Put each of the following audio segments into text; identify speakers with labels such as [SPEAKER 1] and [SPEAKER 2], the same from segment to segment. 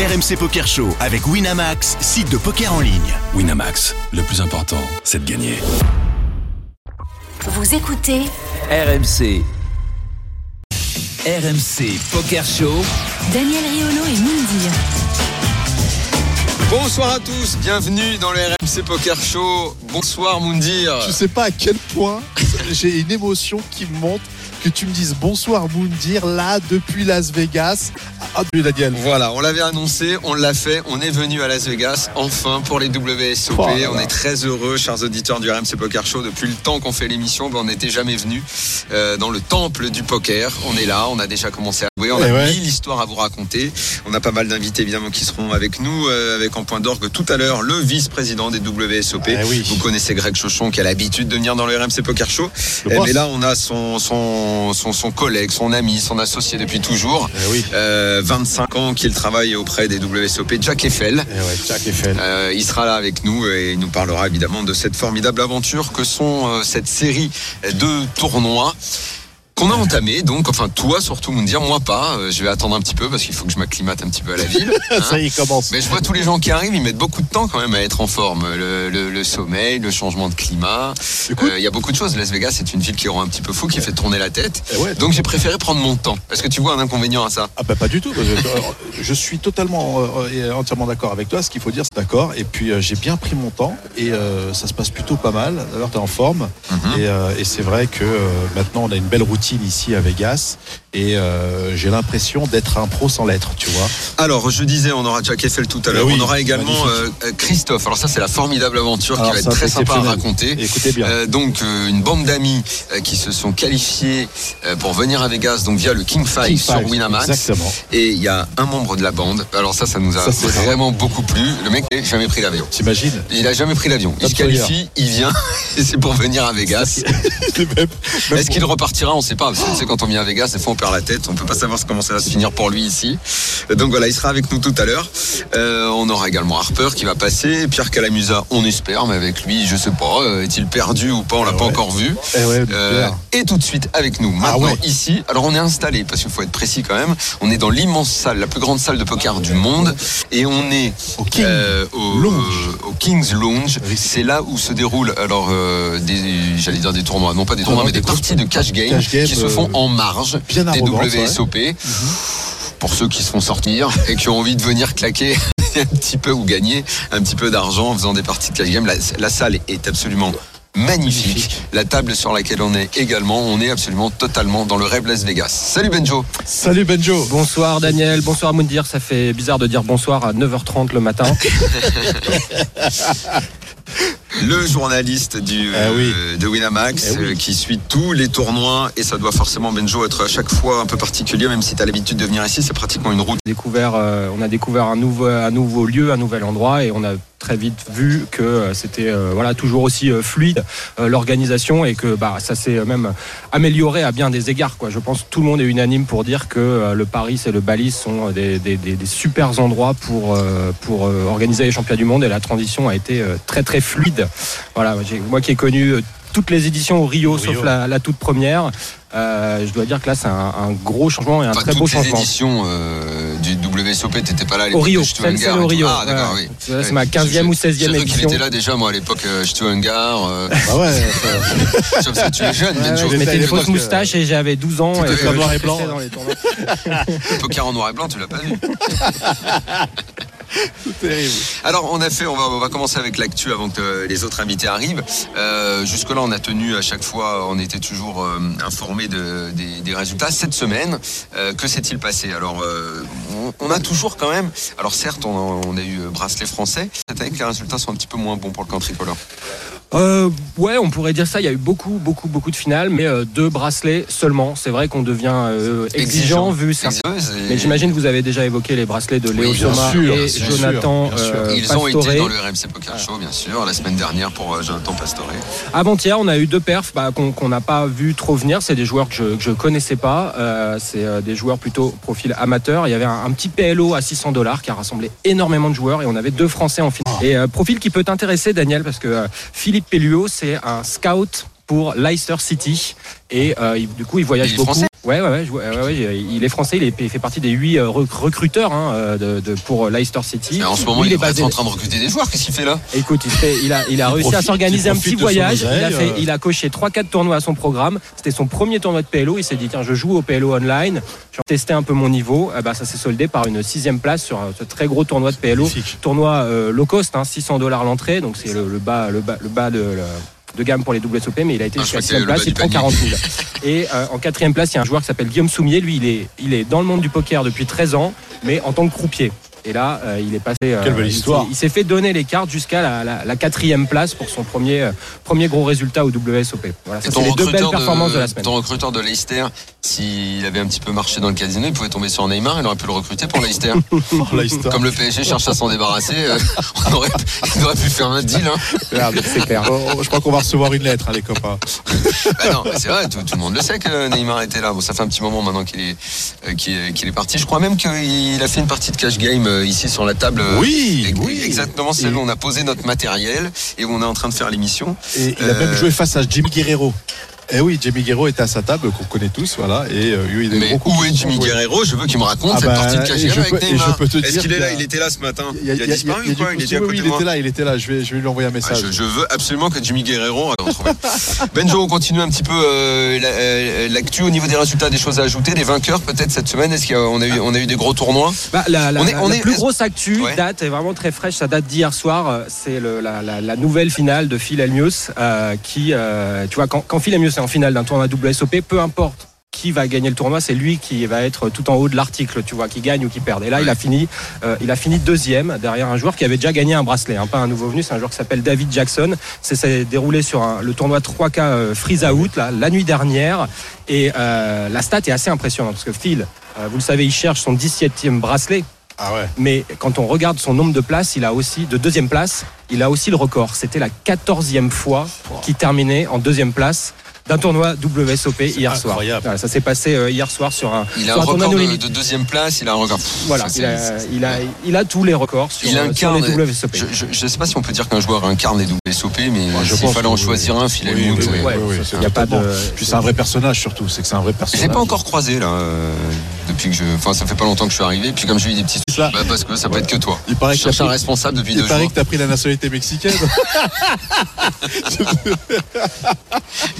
[SPEAKER 1] RMC Poker Show avec Winamax, site de poker en ligne.
[SPEAKER 2] Winamax, le plus important, c'est de gagner.
[SPEAKER 3] Vous écoutez
[SPEAKER 4] RMC. RMC Poker Show.
[SPEAKER 3] Daniel Riolo et Moundir.
[SPEAKER 5] Bonsoir à tous, bienvenue dans le RMC Poker Show. Bonsoir Moundir.
[SPEAKER 6] Je sais pas à quel point j'ai une émotion qui me monte que tu me dises bonsoir Moundir là depuis Las Vegas. Ah, Daniel.
[SPEAKER 5] Voilà, on l'avait annoncé, on l'a fait, on est venu à Las Vegas enfin pour les WSOP.
[SPEAKER 6] Oh
[SPEAKER 5] on est très heureux, chers auditeurs du RMC Poker Show. Depuis le temps qu'on fait l'émission, ben, on n'était jamais venu euh, dans le temple du poker. On est là, on a déjà commencé à on a
[SPEAKER 6] Eh ouais.
[SPEAKER 5] mille histoires à vous raconter. On a pas mal d'invités évidemment qui seront avec nous, euh, avec en point d'orgue tout à l'heure le vice-président des WSOP.
[SPEAKER 6] Eh oui.
[SPEAKER 5] Vous connaissez Greg Chauchon qui a l'habitude de venir dans le RMC Poker Show. Eh, mais là, on a son, son, son, son collègue, son ami, son associé depuis toujours.
[SPEAKER 6] Eh oui.
[SPEAKER 5] Euh, 25 ans qu'il travaille auprès des WSOP, Jack Eiffel.
[SPEAKER 6] Ouais, Jack Eiffel.
[SPEAKER 5] Euh, il sera là avec nous et il nous parlera évidemment de cette formidable aventure que sont cette série de tournois qu'on a entamé. Donc, enfin, toi surtout, me dire, moi pas. Euh, je vais attendre un petit peu parce qu'il faut que je m'acclimate un petit peu à la ville. hein.
[SPEAKER 6] Ça y commence.
[SPEAKER 5] Mais je vois tous les gens qui arrivent, ils mettent beaucoup de temps quand même à être en forme. Le, le- le sommeil, le changement de climat. Euh, Il y a beaucoup de choses. Las Vegas, c'est une ville qui rend un petit peu fou, qui fait tourner la tête.
[SPEAKER 6] Eh ouais.
[SPEAKER 5] Donc j'ai préféré prendre mon temps. Est-ce que tu vois un inconvénient à ça?
[SPEAKER 6] Ah bah pas du tout. euh, Je suis totalement euh, et entièrement d'accord avec toi. Ce qu'il faut dire, c'est d'accord. Et puis j'ai bien pris mon temps et ça se passe plutôt pas mal. D'ailleurs, t'es en forme.
[SPEAKER 5] Mhm.
[SPEAKER 6] Et, et c'est vrai que maintenant on a une belle routine ici à Vegas et euh, j'ai l'impression d'être un pro sans l'être, tu vois.
[SPEAKER 5] Alors, je disais, on aura Jack Eiffel tout à l'heure.
[SPEAKER 6] Eh oui,
[SPEAKER 5] on aura également euh, Christophe. Alors ça, c'est la formidable aventure
[SPEAKER 6] Alors,
[SPEAKER 5] qui va être très
[SPEAKER 6] c'est
[SPEAKER 5] sympa à raconter.
[SPEAKER 6] Écoutez bien.
[SPEAKER 5] Euh, donc une bande d'amis qui se sont qualifiés pour venir à Vegas donc via le King Five
[SPEAKER 6] King
[SPEAKER 5] sur
[SPEAKER 6] Five,
[SPEAKER 5] Winamax
[SPEAKER 6] Exactement.
[SPEAKER 5] et il y a un membre de la bande alors ça ça nous a
[SPEAKER 6] Ça, c'est
[SPEAKER 5] vraiment beaucoup plu le mec n'a jamais pris l'avion
[SPEAKER 6] T'imagines
[SPEAKER 5] il a jamais pris l'avion il se qualifie il vient et c'est pour venir à Vegas est-ce qu'il repartira On sait pas. Parce que tu sais, quand on vient à Vegas, des fois on perd la tête. On peut pas savoir comment ça va se finir pour lui ici. Donc voilà, il sera avec nous tout à l'heure. Euh, on aura également Harper qui va passer. Pierre Calamusa, on espère, mais avec lui, je sais pas. euh, Est-il perdu ou pas On l'a pas
[SPEAKER 6] ouais.
[SPEAKER 5] encore vu.
[SPEAKER 6] Eh ouais,
[SPEAKER 5] Euh, et tout de suite avec nous,
[SPEAKER 6] Ah
[SPEAKER 5] maintenant
[SPEAKER 6] ouais.
[SPEAKER 5] ici. Alors on est installé, parce qu'il faut être précis quand même. On est dans l'immense salle, la plus grande salle de poker du monde. Et on est
[SPEAKER 6] Au King
[SPEAKER 5] au,
[SPEAKER 6] Lounge.
[SPEAKER 5] au King's Lounge. C'est là où se déroulent, alors, des, j'allais dire des tournois, non pas des tournois, mais des
[SPEAKER 6] des
[SPEAKER 5] parties de cash game,
[SPEAKER 6] cash game,
[SPEAKER 5] qui se font en marge
[SPEAKER 6] bien
[SPEAKER 5] des
[SPEAKER 6] arrogantes,
[SPEAKER 5] WSOP. Pour ceux qui se font sortir et qui ont envie de venir claquer un petit peu ou gagner un petit peu d'argent en faisant des parties de cash game, la, la salle est absolument magnifique.
[SPEAKER 6] Magnifique.
[SPEAKER 5] La table sur laquelle on est également, on est absolument totalement dans le rêve Las Vegas. Salut Benjo.
[SPEAKER 6] Salut Benjo.
[SPEAKER 7] Bonsoir Daniel, bonsoir Moundir, ça fait bizarre de dire bonsoir à 9h30 le matin.
[SPEAKER 5] le journaliste du,
[SPEAKER 6] Eh oui.
[SPEAKER 5] euh, de Winamax
[SPEAKER 6] Eh oui.
[SPEAKER 5] euh, qui suit tous les tournois et ça doit forcément Benjo être à chaque fois un peu particulier même si tu as l'habitude de venir ici c'est pratiquement une route
[SPEAKER 7] Découvert, euh, on a découvert un nouveau, un nouveau lieu, un nouvel endroit et on a très vite vu que euh, c'était euh, voilà toujours aussi euh, fluide l'organisation et que bah ça s'est même amélioré à bien des égards quoi. Je pense que tout le monde est unanime pour dire que le Paris et le Bali sont des, des, super endroits pour pour organiser les championnats du monde et la transition a été très très fluide. Voilà, moi qui ai connu toutes les éditions au Rio,
[SPEAKER 6] Rio.
[SPEAKER 7] sauf la, la toute première, euh, je dois dire que là c'est un, un gros changement et un
[SPEAKER 5] Enfin,
[SPEAKER 7] très
[SPEAKER 5] toutes
[SPEAKER 7] beau
[SPEAKER 5] les
[SPEAKER 7] changement.
[SPEAKER 5] éditions euh, du WSOP t'étais pas là à
[SPEAKER 7] Au Rio, celle,
[SPEAKER 5] Ungar
[SPEAKER 7] celle au. Rio.
[SPEAKER 5] ah d'accord
[SPEAKER 7] ouais.
[SPEAKER 5] oui
[SPEAKER 7] C'est ma 15e
[SPEAKER 5] Je-
[SPEAKER 7] ou
[SPEAKER 5] J'ai
[SPEAKER 7] 16e
[SPEAKER 5] cru qu'il
[SPEAKER 7] édition.
[SPEAKER 5] était là déjà moi à l'époque euh, Stu Ungar euh,
[SPEAKER 6] Bah ouais. ça-
[SPEAKER 5] parce que tu es jeune
[SPEAKER 7] Ouais, je
[SPEAKER 6] j'étais
[SPEAKER 7] mettais
[SPEAKER 6] à
[SPEAKER 7] une
[SPEAKER 6] l'époque,
[SPEAKER 7] fausse
[SPEAKER 6] euh,
[SPEAKER 7] moustache et j'avais 12 ans. Et
[SPEAKER 6] noir et blanc.
[SPEAKER 7] dans les
[SPEAKER 5] poker en noir et blanc tu l'as pas vu Alors on a fait, on va, commencer avec l'actu avant que les autres invités arrivent. Euh, Jusque là on a tenu à chaque fois, on était toujours euh, informé de, des, résultats. Cette semaine, euh, que s'est-il passé? Alors on, a toujours quand même, alors certes on a, eu bracelet français, cette année que les résultats sont un petit peu moins bons pour le camp tricolore.
[SPEAKER 7] Euh, ouais, on pourrait dire ça. Il y a eu beaucoup, beaucoup, beaucoup de finales, mais euh, deux bracelets seulement. C'est vrai qu'on devient euh, exigeant, vu ça. Mais j'imagine que vous avez déjà évoqué les bracelets de Léo
[SPEAKER 5] Oui,
[SPEAKER 6] sûr,
[SPEAKER 7] et
[SPEAKER 6] sûr,
[SPEAKER 7] Jonathan
[SPEAKER 6] sûr.
[SPEAKER 7] euh,
[SPEAKER 5] Ils ont été dans le RMC Poker Show, bien sûr, la semaine dernière pour Jonathan Pastore.
[SPEAKER 7] Avant-hier, on a eu deux perfs bah, qu'on n'a pas vu trop venir. C'est des joueurs que je, que je connaissais pas. Euh, c'est des joueurs plutôt profil amateur. Il y avait un, un petit PLO à 600 dollars qui a rassemblé énormément de joueurs et on avait deux Français en finale. Et euh, profil qui peut t'intéresser, Daniel, parce que euh, Philippe Pelluot, c'est un scout pour Leicester City. Et euh, du coup, il voyage
[SPEAKER 5] Il
[SPEAKER 7] beaucoup.
[SPEAKER 5] français?
[SPEAKER 7] Ouais, ouais, ouais, il est français. Il, est- il fait partie des huit euh, rec- recruteurs hein, euh, de, de- pour Leicester City.
[SPEAKER 5] Mais en ce moment,
[SPEAKER 7] Lui,
[SPEAKER 5] il est
[SPEAKER 7] basé.
[SPEAKER 5] en train de recruter des joueurs. Qu'est-ce qu'il fait là?
[SPEAKER 7] Écoute, il, fait- il a, il a réussi à s'organiser un petit voyage. il, a
[SPEAKER 6] oseille,
[SPEAKER 7] fait, il a coché 3-4 tournois à son programme. C'était son premier tournoi de PLO. Il s'est dit tiens, je joue au PLO online. Je vais tester un peu mon niveau. Eh ben, ça s'est soldé par une sixième place sur ce très gros tournoi de PLO. Tournoi euh, low cost, hein, 600 dollars l'entrée. Donc c'est le, le bas, le bas, le bas de, le- de gamme pour les WSOP, mais il a été
[SPEAKER 5] Ah,
[SPEAKER 7] jusqu'à
[SPEAKER 5] crois que c'est
[SPEAKER 7] sixième
[SPEAKER 5] le bas
[SPEAKER 7] place.
[SPEAKER 5] du
[SPEAKER 7] Il prend
[SPEAKER 5] panier.
[SPEAKER 7] 40 000. Et euh, en quatrième place, il y a un joueur qui s'appelle Guillaume Soumier. Lui, il est, il est dans le monde du poker depuis 13 ans, mais en tant que croupier. Et là, euh, il est passé. euh,
[SPEAKER 6] Quelle belle histoire.
[SPEAKER 7] Il s'est fait donner les cartes jusqu'à la, la- la quatrième place pour son premier, euh, premier gros résultat au WSOP. Voilà, ça c'est les deux belles
[SPEAKER 5] recruteur
[SPEAKER 7] performances de la semaine.
[SPEAKER 5] ton recruteur de Leicester, s'il avait un petit peu marché dans le casino, il pouvait tomber sur Neymar, il aurait pu le recruter pour Leicester.
[SPEAKER 6] Oh, Leicester.
[SPEAKER 5] Comme le PSG cherche à s'en débarrasser, euh, on aurait, il aurait pu faire un deal. Hein.
[SPEAKER 7] Merde, c'est clair.
[SPEAKER 6] Oh, je crois qu'on va recevoir une lettre, hein, les copains.
[SPEAKER 5] Bah non, c'est vrai, tout, tout le monde le sait que Neymar était là. Bon, ça fait un petit moment maintenant qu'il est, euh, qu'il est, qu'il est parti. Je crois même qu'il a fait une partie de cash game euh, ici sur la table. euh,
[SPEAKER 6] Oui,
[SPEAKER 5] ex-
[SPEAKER 6] oui.
[SPEAKER 5] Exactement celle
[SPEAKER 6] Et-
[SPEAKER 5] où on a posé notre matériel et où on est en train de faire l'émission.
[SPEAKER 6] Et il a
[SPEAKER 5] Euh,
[SPEAKER 6] même joué face à Jimmy Guerrero. Eh oui, Jimmy Guerrero était à sa table, qu'on connaît tous, voilà. Et euh, lui, il a
[SPEAKER 5] Mais
[SPEAKER 6] gros
[SPEAKER 5] où est Jimmy. Guerrero Je veux qu'il me raconte
[SPEAKER 6] Ah
[SPEAKER 5] cette
[SPEAKER 6] bah,
[SPEAKER 5] partie de avec Neymar. Est-ce qu'il est là Il était là ce matin.
[SPEAKER 6] Il, y a-
[SPEAKER 5] Il a
[SPEAKER 6] il y a-
[SPEAKER 5] disparu
[SPEAKER 6] il y a
[SPEAKER 5] ou quoi Il était à
[SPEAKER 6] oui,
[SPEAKER 5] côté
[SPEAKER 6] oui,
[SPEAKER 5] de
[SPEAKER 6] il était là, il était là. Je vais, je vais lui envoyer un
[SPEAKER 5] Ah,
[SPEAKER 6] message.
[SPEAKER 5] je, je veux absolument que Jimmy Guerrero. Benjo, on continue un petit peu euh, euh, l'actu au niveau des résultats, des choses à ajouter, des vainqueurs peut-être cette semaine. Est-ce qu'on a eu, on a eu des gros tournois
[SPEAKER 7] Bah, la, la-
[SPEAKER 5] On est-
[SPEAKER 7] la-
[SPEAKER 5] on
[SPEAKER 7] la
[SPEAKER 5] est-
[SPEAKER 7] plus grosse actu
[SPEAKER 5] Ouais.
[SPEAKER 7] date est vraiment très fraîche. Ça date d'hier soir. Euh, C'est la, la- la nouvelle finale de Phil Hellmuth euh, qui, euh, tu vois, quand, quand Phil Hellmuth en finale d'un tournoi WSOP, peu importe qui va gagner le tournoi, c'est lui qui va être tout en haut de l'article, tu vois, qui gagne ou qui perd. Et là, il a fini, euh, il a fini deuxième derrière un joueur qui avait déjà gagné un bracelet, hein, pas un nouveau venu, c'est un joueur qui s'appelle David Jackson. C'est s'est déroulé sur un- le tournoi 3K euh, Freeze Out là, la nuit dernière. Et euh, la stat est assez impressionnante parce que Phil, euh, vous le savez, il cherche son 17e bracelet
[SPEAKER 6] Ah ouais.
[SPEAKER 7] mais quand on regarde son nombre de places, il a aussi de deuxième place, il a aussi le record. C'était la quatorzième fois qu'il terminait en deuxième place d'un tournoi WSOP hier soir. Voilà, ça s'est passé euh, hier soir sur un,
[SPEAKER 5] Il a
[SPEAKER 7] sur
[SPEAKER 5] un
[SPEAKER 7] tournoi
[SPEAKER 5] de, deuxième place, il a un record.
[SPEAKER 7] Voilà,
[SPEAKER 5] ça,
[SPEAKER 7] il a, il, a, il a tous les records sur,
[SPEAKER 5] Il
[SPEAKER 7] sur
[SPEAKER 5] incarne.
[SPEAKER 7] les WSOP.
[SPEAKER 5] Je ne sais pas si on peut dire qu'un joueur incarne les WSOP, mais
[SPEAKER 6] je
[SPEAKER 5] s'il fallait en choisir un, Phil
[SPEAKER 6] Oui, oui,
[SPEAKER 5] ouais.
[SPEAKER 6] oui,
[SPEAKER 7] Ouais,
[SPEAKER 6] oui,
[SPEAKER 7] il y a pas de-.
[SPEAKER 6] Puis c'est un vrai personnage surtout, c'est que c'est un vrai
[SPEAKER 5] Je
[SPEAKER 6] personnage.
[SPEAKER 5] l'ai pas encore croisé là, euh, depuis que je. Enfin, ça fait pas longtemps que je suis arrivé. Puis comme j'ai eu des petits.
[SPEAKER 6] Ça.
[SPEAKER 5] Bah, parce que ça peut être que toi.
[SPEAKER 6] Il paraît
[SPEAKER 5] Je
[SPEAKER 6] que
[SPEAKER 5] cherche un responsable depuis
[SPEAKER 6] il
[SPEAKER 5] deux
[SPEAKER 6] paraît
[SPEAKER 5] jours.
[SPEAKER 6] que t'as pris la nationalité mexicaine.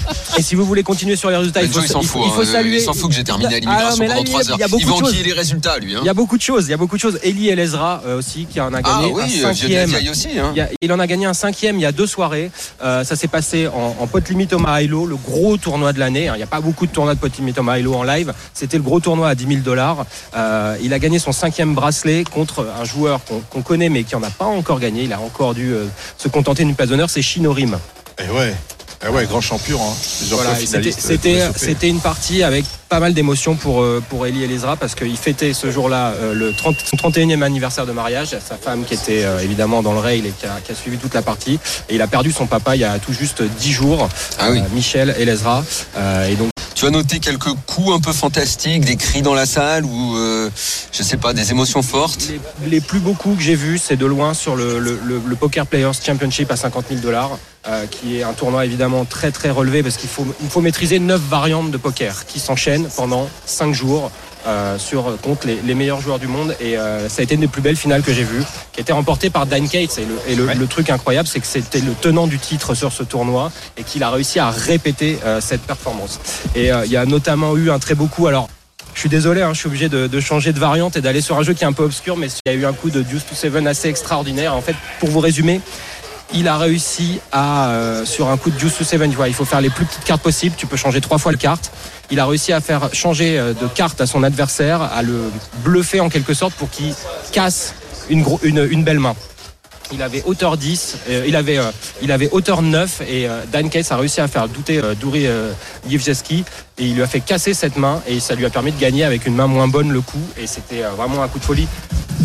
[SPEAKER 7] Et si vous voulez continuer sur les résultats, il faut,
[SPEAKER 5] il s'en
[SPEAKER 7] il
[SPEAKER 5] fout.
[SPEAKER 7] faut- il faut
[SPEAKER 5] hein.
[SPEAKER 7] saluer.
[SPEAKER 5] Il s'en fout que j'ai terminé à
[SPEAKER 7] Ah,
[SPEAKER 5] l'immigration pendant
[SPEAKER 7] il y a-
[SPEAKER 5] 3 heures.
[SPEAKER 7] il y a beaucoup
[SPEAKER 5] Il va
[SPEAKER 7] de
[SPEAKER 5] enquiller
[SPEAKER 7] choses.
[SPEAKER 5] les résultats, lui. hein.
[SPEAKER 7] Il y a beaucoup de choses. Il y a beaucoup de choses. Eli Elezra euh, aussi qui en a
[SPEAKER 5] Ah
[SPEAKER 7] gagné
[SPEAKER 5] oui,
[SPEAKER 7] un
[SPEAKER 5] euh,
[SPEAKER 7] cinquième.
[SPEAKER 5] hein.
[SPEAKER 7] Il, y a- il en a gagné un cinquième il y a deux soirées. Euh, ça s'est passé en, en pot limit Thomas Hilo, le gros tournoi de l'année. hein. Il n'y a pas beaucoup de tournois de pot limit Thomas Hilo en live. C'était le gros tournoi à 10 000 dollars. Euh, il a gagné son cinquième bracelet contre un joueur qu'on connaît mais qui n'en a pas encore gagné. Il a encore dû euh, se contenter d'une place d'honneur. C'est Shinorim.
[SPEAKER 6] Eh ouais. Eh ouais, grand champion, hein.
[SPEAKER 7] Voilà, et c'était- une partie avec pas mal d'émotions pour euh, pour Eli Elezra parce qu'il fêtait ce jour-là euh, le 30, son 31e anniversaire de mariage. Sa femme qui était euh, évidemment dans le rail et qui a, qui a suivi toute la partie. Et il a perdu son papa il y a tout juste 10 jours.
[SPEAKER 5] Ah oui.
[SPEAKER 7] Euh, Michel Elezra. Euh, et donc
[SPEAKER 5] Tu as noté quelques coups un peu fantastiques, des cris dans la salle ou euh, je sais pas, des émotions fortes?
[SPEAKER 7] les, plus beaux coups que j'ai vus, c'est de loin sur le, Poker Players Championship à 50 000 dollars, euh, qui est un tournoi évidemment très très relevé parce qu'il faut, faut maîtriser 9 variantes de poker qui s'enchaînent pendant 5 jours. Euh, sur contre les, les meilleurs joueurs du monde. Et euh, ça a été une des plus belles finales que j'ai vues qui a été remportée par Dan Cates. Et le, et le, le truc incroyable c'est que c'était le tenant du titre sur ce tournoi et qu'il a réussi à répéter euh, cette performance. Et euh, il y a notamment eu un très beau coup. Alors je suis désolé, hein, je suis obligé de, de changer de variante et d'aller sur un jeu qui est un peu obscur, mais il y a eu un coup de Deuce to Seven assez extraordinaire. En fait, pour vous résumer, il a réussi à, euh, sur un coup de Deuce to Seven, tu vois, il faut faire les plus petites cartes possibles, tu peux changer trois fois le carte. Il a réussi à faire changer euh, de carte à son adversaire, à le bluffer en quelque sorte pour qu'il casse une, gros- une, belle main. Il avait hauteur 10, euh, il, avait, euh, il avait hauteur 9 et euh, Dan Case a réussi à faire douter euh, Douri Yevgeski et il lui a fait casser cette main et ça lui a permis de gagner avec une main moins bonne le coup et c'était euh, vraiment un coup de folie.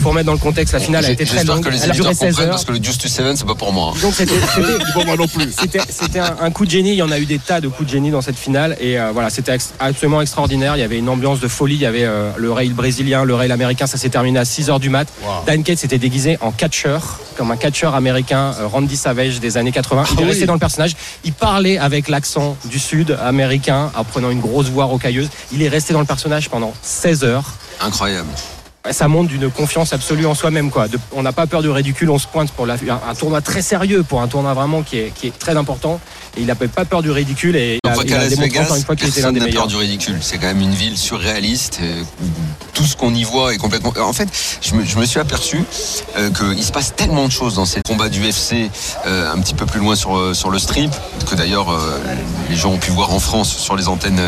[SPEAKER 7] faut remettre dans le contexte. La finale a été très
[SPEAKER 5] J'espère
[SPEAKER 7] longue.
[SPEAKER 5] que les
[SPEAKER 7] Elle a duré
[SPEAKER 5] éditeurs
[SPEAKER 7] 16
[SPEAKER 5] comprennent
[SPEAKER 7] heures.
[SPEAKER 5] parce que le Deuce to Seven, c'est pas pour moi.
[SPEAKER 7] Donc c'était c'était-
[SPEAKER 6] Bon, moi non plus.
[SPEAKER 7] c'était c'était un, un coup de génie. Il y en a eu des tas de coups de génie dans cette finale et euh, voilà, c'était ex- absolument extraordinaire. Il y avait une ambiance de folie. Il y avait euh, le rail brésilien, le rail américain. Ça s'est terminé à 6 heures du mat.
[SPEAKER 6] Wow.
[SPEAKER 7] Dan Kate s'était déguisé en catcheur, comme un catcheur américain, euh, Randy Savage des années 80. Il est
[SPEAKER 6] Ah oui.
[SPEAKER 7] resté dans le personnage. Il parlait avec l'accent du sud américain en prenant une grosse voix rocailleuse. Il est resté dans le personnage pendant 16 heures.
[SPEAKER 5] Incroyable.
[SPEAKER 7] Ça montre d'une confiance absolue en soi-même. Quoi. De- on n'a pas peur du ridicule, on se pointe pour la- un, un tournoi très sérieux, pour un tournoi vraiment qui est, qui est très important. Et il n'a pas peur du ridicule et il
[SPEAKER 5] On
[SPEAKER 7] a,
[SPEAKER 5] voit
[SPEAKER 7] il
[SPEAKER 5] qu'à
[SPEAKER 7] a
[SPEAKER 5] Las
[SPEAKER 7] démontré encore
[SPEAKER 5] Vegas,
[SPEAKER 7] une fois qu'il était l'un
[SPEAKER 5] personne
[SPEAKER 7] des
[SPEAKER 5] n'a
[SPEAKER 7] meilleurs.
[SPEAKER 5] peur du ridicule. C'est quand même une ville surréaliste. euh, Tout ce qu'on y voit est complètement. En fait, je me, je me suis aperçu euh, qu'il se passe tellement de choses dans ces combats du euh, un petit peu plus loin sur, euh, sur le strip, que d'ailleurs euh, les gens ont pu voir en France sur les antennes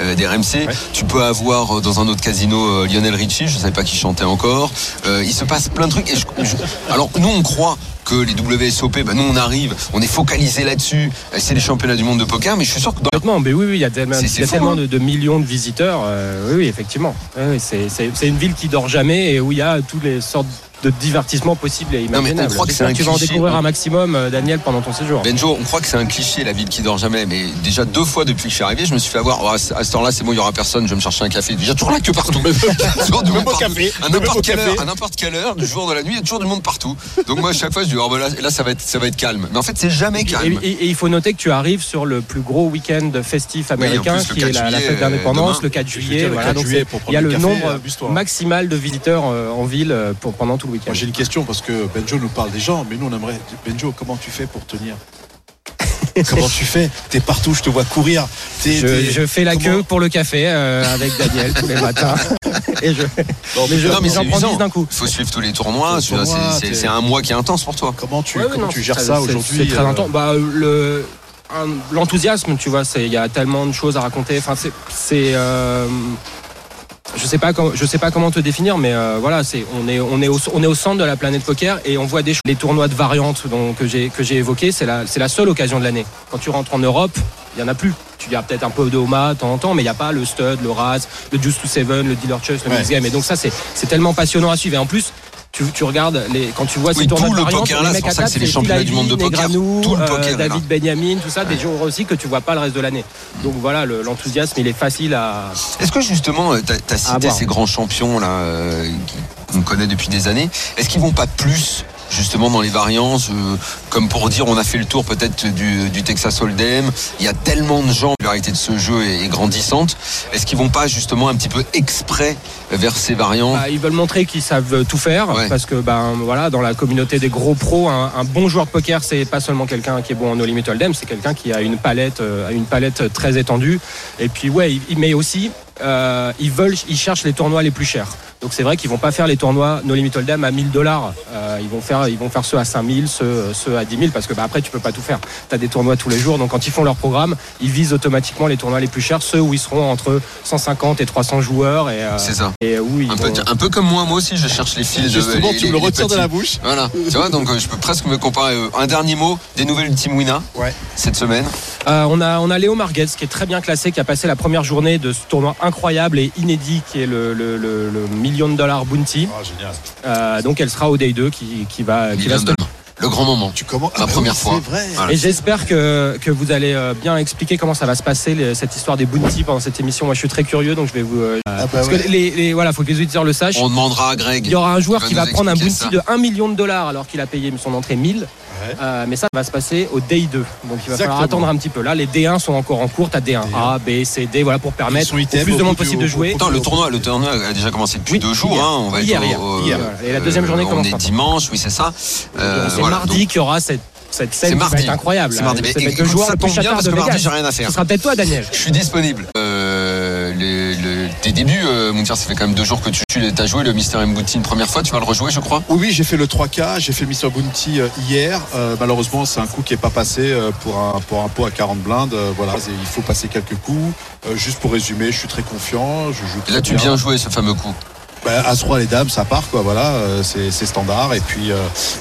[SPEAKER 5] euh, des RMC. Tu peux avoir euh, dans un autre casino euh, Lionel Richie, je ne savais pas qui chantait encore. Euh, il se passe plein de trucs. Et je- je- alors nous, on croit que les WSOP, bah, nous on arrive, on est focalisé là-dessus. Euh, C'est les championnats du monde de poker, mais je suis sûr que dans
[SPEAKER 7] Complètement, mais oui, oui, il y a tellement, il y a
[SPEAKER 5] c'est fou,
[SPEAKER 7] tellement
[SPEAKER 5] hein.
[SPEAKER 7] de, de millions de visiteurs. euh, oui, oui, effectivement. Oui, c'est une ville qui dort jamais et où il y a toutes les sortes de divertissements possibles et
[SPEAKER 5] mais on croit que
[SPEAKER 7] J'espère
[SPEAKER 5] c'est un
[SPEAKER 7] tu vas en découvrir un maximum, euh, Daniel, pendant ton séjour.
[SPEAKER 5] Benjo, on croit que c'est un cliché la ville qui dort jamais, mais déjà deux fois depuis que je suis arrivé, je me suis fait avoir. Oh, à ce temps-là, c'est bon, il y aura personne. Je vais me chercher un café. Déjà toujours là que partout. Toujours du monde partout.
[SPEAKER 6] café,
[SPEAKER 5] À n'importe quelle heure, à n'importe quelle heure, du jour de la nuit, il y a toujours du monde partout. Donc moi, à chaque fois, je dis oh, bah là, là, ça va être, ça va être calme. Mais en fait, c'est jamais
[SPEAKER 7] Et,
[SPEAKER 5] calme.
[SPEAKER 7] et- et il faut noter que tu arrives sur le plus gros week-end festif américain,
[SPEAKER 5] plus,
[SPEAKER 7] qui
[SPEAKER 5] 4
[SPEAKER 7] est la, la fête d'indépendance,
[SPEAKER 5] euh,
[SPEAKER 7] le 4
[SPEAKER 6] Le
[SPEAKER 7] juillet.
[SPEAKER 6] week-end, le
[SPEAKER 7] voilà,
[SPEAKER 6] 4
[SPEAKER 7] donc
[SPEAKER 6] juillet,
[SPEAKER 7] il y a le nombre
[SPEAKER 6] amuse-toi.
[SPEAKER 7] maximal de visiteurs euh, en ville euh, pour, pendant tout le week-end.
[SPEAKER 6] Moi j'ai une question parce que Benjo nous parle des gens, mais nous on aimerait. Benjo, comment tu fais pour tenir? Comment tu fais? T'es partout, je te vois courir. T'es-
[SPEAKER 7] Je,
[SPEAKER 6] t'es-
[SPEAKER 7] je fais la
[SPEAKER 6] comment-
[SPEAKER 7] queue pour le café euh, avec Daniel tous les matins. Et je,
[SPEAKER 6] Non,
[SPEAKER 7] mais je,
[SPEAKER 5] Non, mais
[SPEAKER 7] j'en
[SPEAKER 5] c'est
[SPEAKER 7] prends
[SPEAKER 5] usant.
[SPEAKER 7] 10 d'un coup.
[SPEAKER 5] Il faut suivre tous les tournois.
[SPEAKER 6] Les
[SPEAKER 5] c'est- c'est
[SPEAKER 6] t'es-
[SPEAKER 5] c'est un mois qui est intense pour toi.
[SPEAKER 6] Comment tu,
[SPEAKER 7] Ouais, ouais,
[SPEAKER 6] comment
[SPEAKER 7] non,
[SPEAKER 6] tu
[SPEAKER 7] c'est
[SPEAKER 6] gères ça aujourd'hui
[SPEAKER 7] C'est très
[SPEAKER 6] euh,
[SPEAKER 7] intense. Bah, le, un- l'enthousiasme, tu vois, c'est- il y a tellement de choses à raconter. Enfin, c'est, c'est, euh, je sais pas, comment- je sais pas comment te définir, mais euh, voilà, c'est, on est, on est au, on est au centre de la planète poker et on voit des choses. Les tournois de variantes donc, que j'ai, que j'ai évoqués, c'est la, c'est la seule occasion de l'année. Quand tu rentres en Europe, il y en a plus. Tu y as peut-être un peu de Homa de temps en temps, mais il n'y a pas le stud, le Raz, le Juice to Seven, le Dealer Chess, le
[SPEAKER 6] Ouais.
[SPEAKER 7] Mix Game. Et donc ça, c'est, c'est tellement passionnant à suivre. Et en plus, tu, tu regardes les, quand tu vois
[SPEAKER 5] Oui,
[SPEAKER 7] ces tournois
[SPEAKER 5] tout
[SPEAKER 7] de variantes, les
[SPEAKER 5] c'est
[SPEAKER 7] mecs
[SPEAKER 5] pour
[SPEAKER 7] à
[SPEAKER 5] ça que
[SPEAKER 7] table,
[SPEAKER 5] c'est les championnats du monde de poker. Tout le
[SPEAKER 7] euh,
[SPEAKER 5] poker.
[SPEAKER 7] David Benjamin, tout ça, des joueurs aussi que tu vois pas le reste de l'année. Donc voilà, le- l'enthousiasme, il est facile à.
[SPEAKER 5] Est-ce que justement, tu as, cité ces grands champions là euh, qu'on connaît depuis des années, est-ce qu'ils vont pas plus justement dans les variantes, euh, comme pour dire on a fait le tour peut-être du, du Texas Hold'em, il y a tellement de gens, la popularité de ce jeu est, est grandissante, est-ce qu'ils vont pas justement un petit peu exprès vers ces variantes?
[SPEAKER 7] Bah, ils veulent montrer qu'ils savent tout faire
[SPEAKER 5] Ouais.
[SPEAKER 7] parce que ben voilà dans la communauté des gros pros un, un bon joueur de poker c'est pas seulement quelqu'un qui est bon en no limit hold'em c'est quelqu'un qui a une palette euh, une palette très étendue. Et puis ouais il- aussi euh, ils veulent ils cherchent les tournois les plus chers donc c'est vrai qu'ils vont pas faire les tournois no limit hold'em à 1000 dollars ils vont faire ils vont faire ceux à 5000 ceux ceux à 10 000 parce que bah, après tu peux pas tout faire tu as des tournois tous les jours donc quand ils font leur programme ils visent automatiquement les tournois les plus chers ceux où ils seront entre 150 et 300 joueurs et euh,
[SPEAKER 5] C'est ça.
[SPEAKER 7] et où ils
[SPEAKER 5] un peu,
[SPEAKER 7] vont-
[SPEAKER 5] un peu comme moi, moi aussi, je cherche les fils. de-
[SPEAKER 6] Justement,
[SPEAKER 5] les-
[SPEAKER 6] tu me le retires de la bouche.
[SPEAKER 5] Voilà, tu vois, donc euh, je peux presque me comparer. euh, Un dernier mot, des nouvelles Team Wina
[SPEAKER 6] Ouais.
[SPEAKER 5] cette semaine.
[SPEAKER 7] Euh, on, a, on a Léo Marguez qui est très bien classé, qui a passé la première journée de ce tournoi incroyable et inédit qui est le, le- le- le million de dollars bounty.
[SPEAKER 6] Ah, génial.
[SPEAKER 7] Euh, donc elle sera au day 2 qui, qui va, qui va
[SPEAKER 5] Million
[SPEAKER 7] se
[SPEAKER 5] de- Le grand moment.
[SPEAKER 6] Tu commences
[SPEAKER 5] La première fois.
[SPEAKER 6] C'est vrai.
[SPEAKER 5] Voilà.
[SPEAKER 7] Et j'espère que, que vous allez euh, bien expliquer comment ça va se passer, les- cette histoire des bounty pendant cette émission. Moi, je suis très curieux, donc je vais vous. euh,
[SPEAKER 6] Ah, bah
[SPEAKER 7] parce
[SPEAKER 6] ouais.
[SPEAKER 7] que les, les- voilà, faut que les auditeurs le sachent.
[SPEAKER 5] On demandera à Greg.
[SPEAKER 7] Il y aura un joueur qui va prendre un bounty de 1 million de dollars alors qu'il a payé son entrée 1000.
[SPEAKER 6] Ouais.
[SPEAKER 7] Euh, mais ça va se passer au Day 2. Donc il va
[SPEAKER 6] Exactement.
[SPEAKER 7] falloir attendre un petit peu. Là, les D1 sont encore en cours. T'as D1 A, B, C, D, voilà, pour permettre au plus de monde possible de jouer.
[SPEAKER 6] au-
[SPEAKER 5] Attends, le tournoi, le tournoi a déjà commencé depuis
[SPEAKER 7] Oui,
[SPEAKER 5] deux jours.
[SPEAKER 7] hier.
[SPEAKER 5] hein, on va être
[SPEAKER 7] Hier,
[SPEAKER 5] au-
[SPEAKER 7] hier,
[SPEAKER 5] au-
[SPEAKER 7] hier. Et la deuxième journée
[SPEAKER 5] on
[SPEAKER 7] commence
[SPEAKER 5] est
[SPEAKER 7] maintenant.
[SPEAKER 5] dimanche, oui, c'est ça. Euh,
[SPEAKER 7] c'est
[SPEAKER 5] voilà,
[SPEAKER 7] mardi
[SPEAKER 5] donc,
[SPEAKER 7] qu'il y aura cette, cette scène qui va
[SPEAKER 5] mardi.
[SPEAKER 7] être incroyable.
[SPEAKER 5] C'est mardi. Mais
[SPEAKER 7] être
[SPEAKER 5] écoute,
[SPEAKER 7] le joueur
[SPEAKER 5] ça tombe bien parce que mardi, j'ai rien à faire.
[SPEAKER 7] Ce sera peut-être toi, Daniel.
[SPEAKER 5] Je suis disponible. Le- le- tes débuts, euh, ça fait quand même deux jours que tu as joué le Mister M Bouti une première fois. Tu vas le rejouer, je crois.
[SPEAKER 6] Oui, oui, j'ai fait le 3K, j'ai fait Mr. Bounty euh, hier. Euh, malheureusement, c'est un coup qui n'est pas passé euh, pour un, pour un pot à 40 blindes. Voilà, il faut passer quelques coups. Euh, juste pour résumer, je suis très confiant. Je joue
[SPEAKER 5] Et là, tu
[SPEAKER 6] bien.
[SPEAKER 5] bien joué ce fameux coup.
[SPEAKER 6] Bah, As-Roi les dames, ça part quoi, voilà, euh, c'est standard. Et puis euh,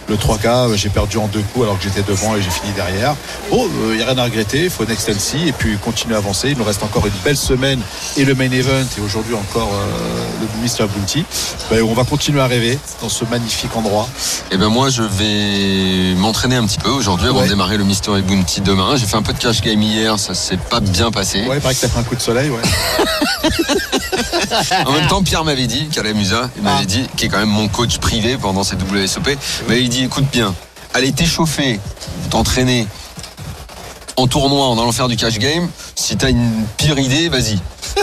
[SPEAKER 6] le 3K, euh, j'ai perdu en deux coups alors que j'étais devant et j'ai fini derrière. Bon, il n'y a rien à regretter, il faut next LC et puis continuer à avancer. Il nous reste encore une belle semaine et le main event et aujourd'hui encore euh, le Mr. Bounty. Bah, on va continuer à rêver dans ce magnifique endroit.
[SPEAKER 5] Et ben moi je vais m'entraîner un petit peu aujourd'hui avant
[SPEAKER 6] Ouais.
[SPEAKER 5] de démarrer le Mystery Bounty demain. J'ai fait un peu de cash game hier, ça s'est pas bien passé.
[SPEAKER 6] Ouais, il paraît que t'as pris un coup de soleil, ouais.
[SPEAKER 5] En même temps, Pierre m'avait dit, Musa, il m'avait dit, qui est quand même mon coach privé pendant ces WSOP, mais il dit, écoute bien, allez t'échauffer, t'entraîner en tournoi en allant faire du cash game. Si t'as une pire idée, vas-y.